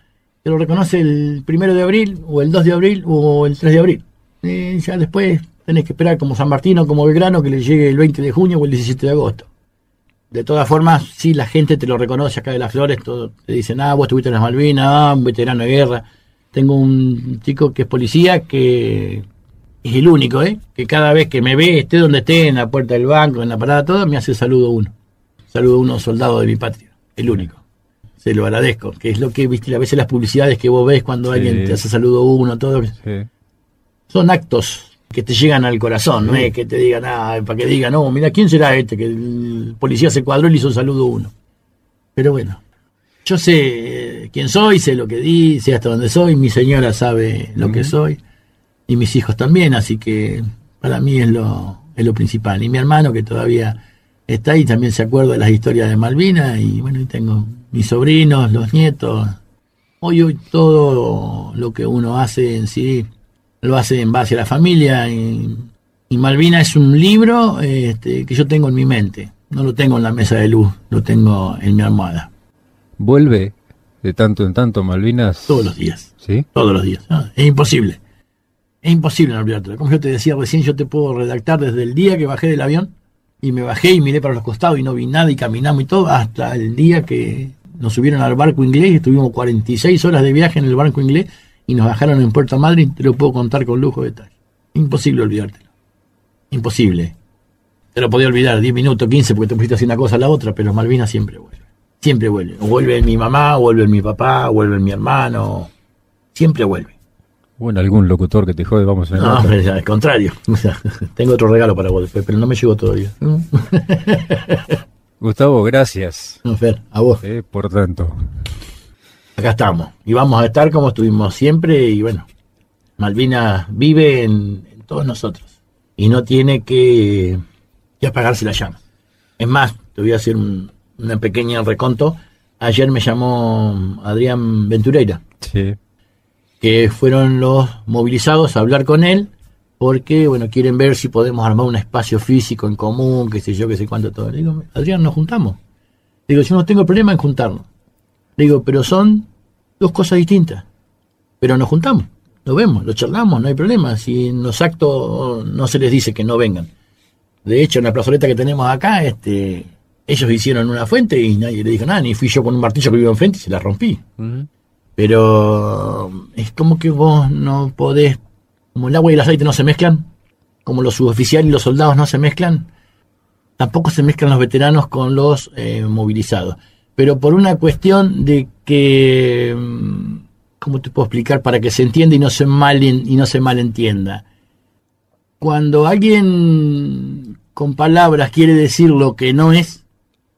Te lo reconoce el primero de abril, o el 2 de abril, o el 3 de abril. Y ya después tenés que esperar como San Martín o como Belgrano que le llegue el 20 de junio o el 17 de agosto. De todas formas, sí, la gente te lo reconoce acá de las flores, todo, te dicen, ah, vos estuviste en las Malvinas, ah, un veterano de guerra tengo un chico que es policía que es el único, ¿eh? Que cada vez que me ve, esté donde esté, en la puerta del banco, en la parada, todo, me hace saludo uno. Saludo uno, soldado de mi patria. El único. Se lo agradezco. Que es lo que, viste, a veces las publicidades que vos ves cuando alguien te hace saludo uno, todo. Son actos que te llegan al corazón, no es que te digan, ah, para que digan, no, mira, ¿quién será este? Que el policía se cuadró y le hizo saludo uno. Pero bueno, yo sé quién soy, sé lo que di, sé hasta dónde soy, mi señora sabe lo que soy y mis hijos también, así que para mí es lo, es lo principal. Y mi hermano que todavía está ahí también se acuerda de las historias de Malvinas y bueno, y tengo mis sobrinos, los nietos. Hoy, hoy todo lo que uno hace en sí lo hace en base a la familia y, y Malvina es un libro este, que yo tengo en mi mente. No lo tengo en la mesa de luz, lo tengo en mi almohada vuelve de tanto en tanto Malvinas. Todos los días. ¿Sí? Todos los días. es imposible. Es imposible no olvidarte. Como yo te decía recién, yo te puedo redactar desde el día que bajé del avión y me bajé y miré para los costados y no vi nada y caminamos y todo hasta el día que nos subieron al barco inglés y estuvimos 46 horas de viaje en el barco inglés y nos bajaron en Puerto Madryn. Te lo puedo contar con lujo de detalle. Imposible olvidártelo. Imposible. Te lo podía olvidar 10 minutos, 15 porque te pusiste así una cosa a la otra, pero Malvinas siempre vuelve siempre vuelve. Vuelve mi mamá, vuelve mi papá, vuelve mi hermano, siempre vuelve. Bueno, algún locutor que te jode, vamos a ver. No, al contrario. (laughs) tengo otro regalo para vos, pero no me llegó todavía. (laughs) Gustavo, gracias. No, Fer, a vos. Eh, por tanto. Acá estamos. Y vamos a estar como estuvimos siempre. Y bueno, Malvina vive en, todos nosotros. Y no tiene que, que apagarse la llama. Es más, te voy a hacer un, una pequeña reconto. Ayer me llamó Adrián Ventureira. Que fueron los movilizados a hablar con él porque, bueno, quieren ver si podemos armar un espacio físico en común, qué sé yo, qué sé cuánto, todo. Le digo, Adrián, nos juntamos. digo, yo no tengo problema en juntarnos. Le digo, pero son dos cosas distintas. Pero nos juntamos, lo vemos, lo charlamos, no hay problema. Si en los actos no se les dice que no vengan. De hecho, en la plazoleta que tenemos acá, este, ellos hicieron una fuente y nadie le dijo nada, ni fui yo con un martillo que vivo enfrente y se la rompí. Pero es como que vos no podés, como el agua y el aceite no se mezclan, como los suboficiales y los soldados no se mezclan, tampoco se mezclan los veteranos con los eh, movilizados. Pero por una cuestión de que, mm, ¿cómo te puedo explicar? Para que se entienda y no se, mal, y no se malentienda. Cuando alguien con palabras quiere decir lo que no es,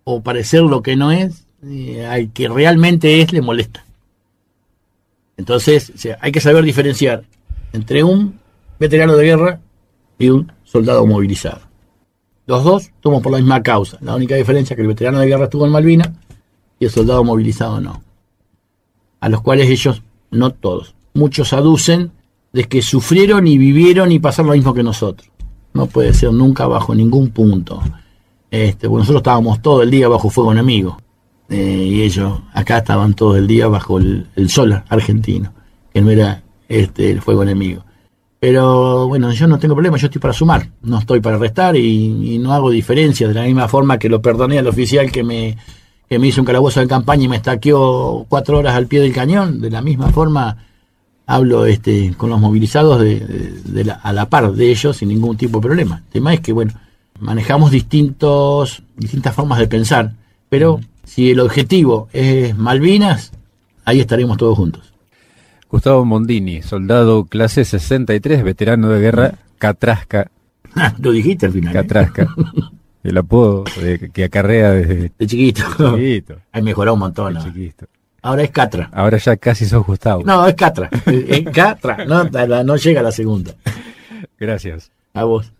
o parecer lo que no es, eh, al que realmente es le molesta. Entonces, hay que saber diferenciar entre un veterano de guerra y un soldado movilizado. Los dos estamos por la misma causa. La única diferencia es que el veterano de guerra estuvo en Malvinas y el soldado movilizado no. A los cuales ellos, no todos, muchos aducen de que sufrieron y vivieron y pasaron lo mismo que nosotros. No puede ser nunca bajo ningún punto. Este, nosotros estábamos todo el día bajo fuego enemigo. Eh, y ellos acá estaban todo el día bajo el, sol argentino, que no era este, el fuego enemigo. Pero bueno, yo no tengo problema, yo estoy para sumar, no estoy para restar y, no hago diferencia, de la misma forma que lo perdoné al oficial que me, que me hizo un calabozo de campaña y me estaqueó cuatro horas al pie del cañón, de la misma forma hablo este, con los movilizados de, a la par de ellos sin ningún tipo de problema. El tema es que, bueno, manejamos distintos, distintas formas de pensar, pero si el objetivo es Malvinas, ahí estaremos todos juntos. Gustavo Mondini, soldado clase 63, veterano de guerra, Catrasca. (laughs) Lo dijiste al final. ¿eh? Catrasca. (laughs) El apodo que acarrea desde de chiquito. chiquito. Ha mejorado un montón. ¿no? chiquito. Ahora es Catra. Ahora ya casi sos Gustavo. No, es Catra. es Catra. No, no llega a la segunda. Gracias. A vos.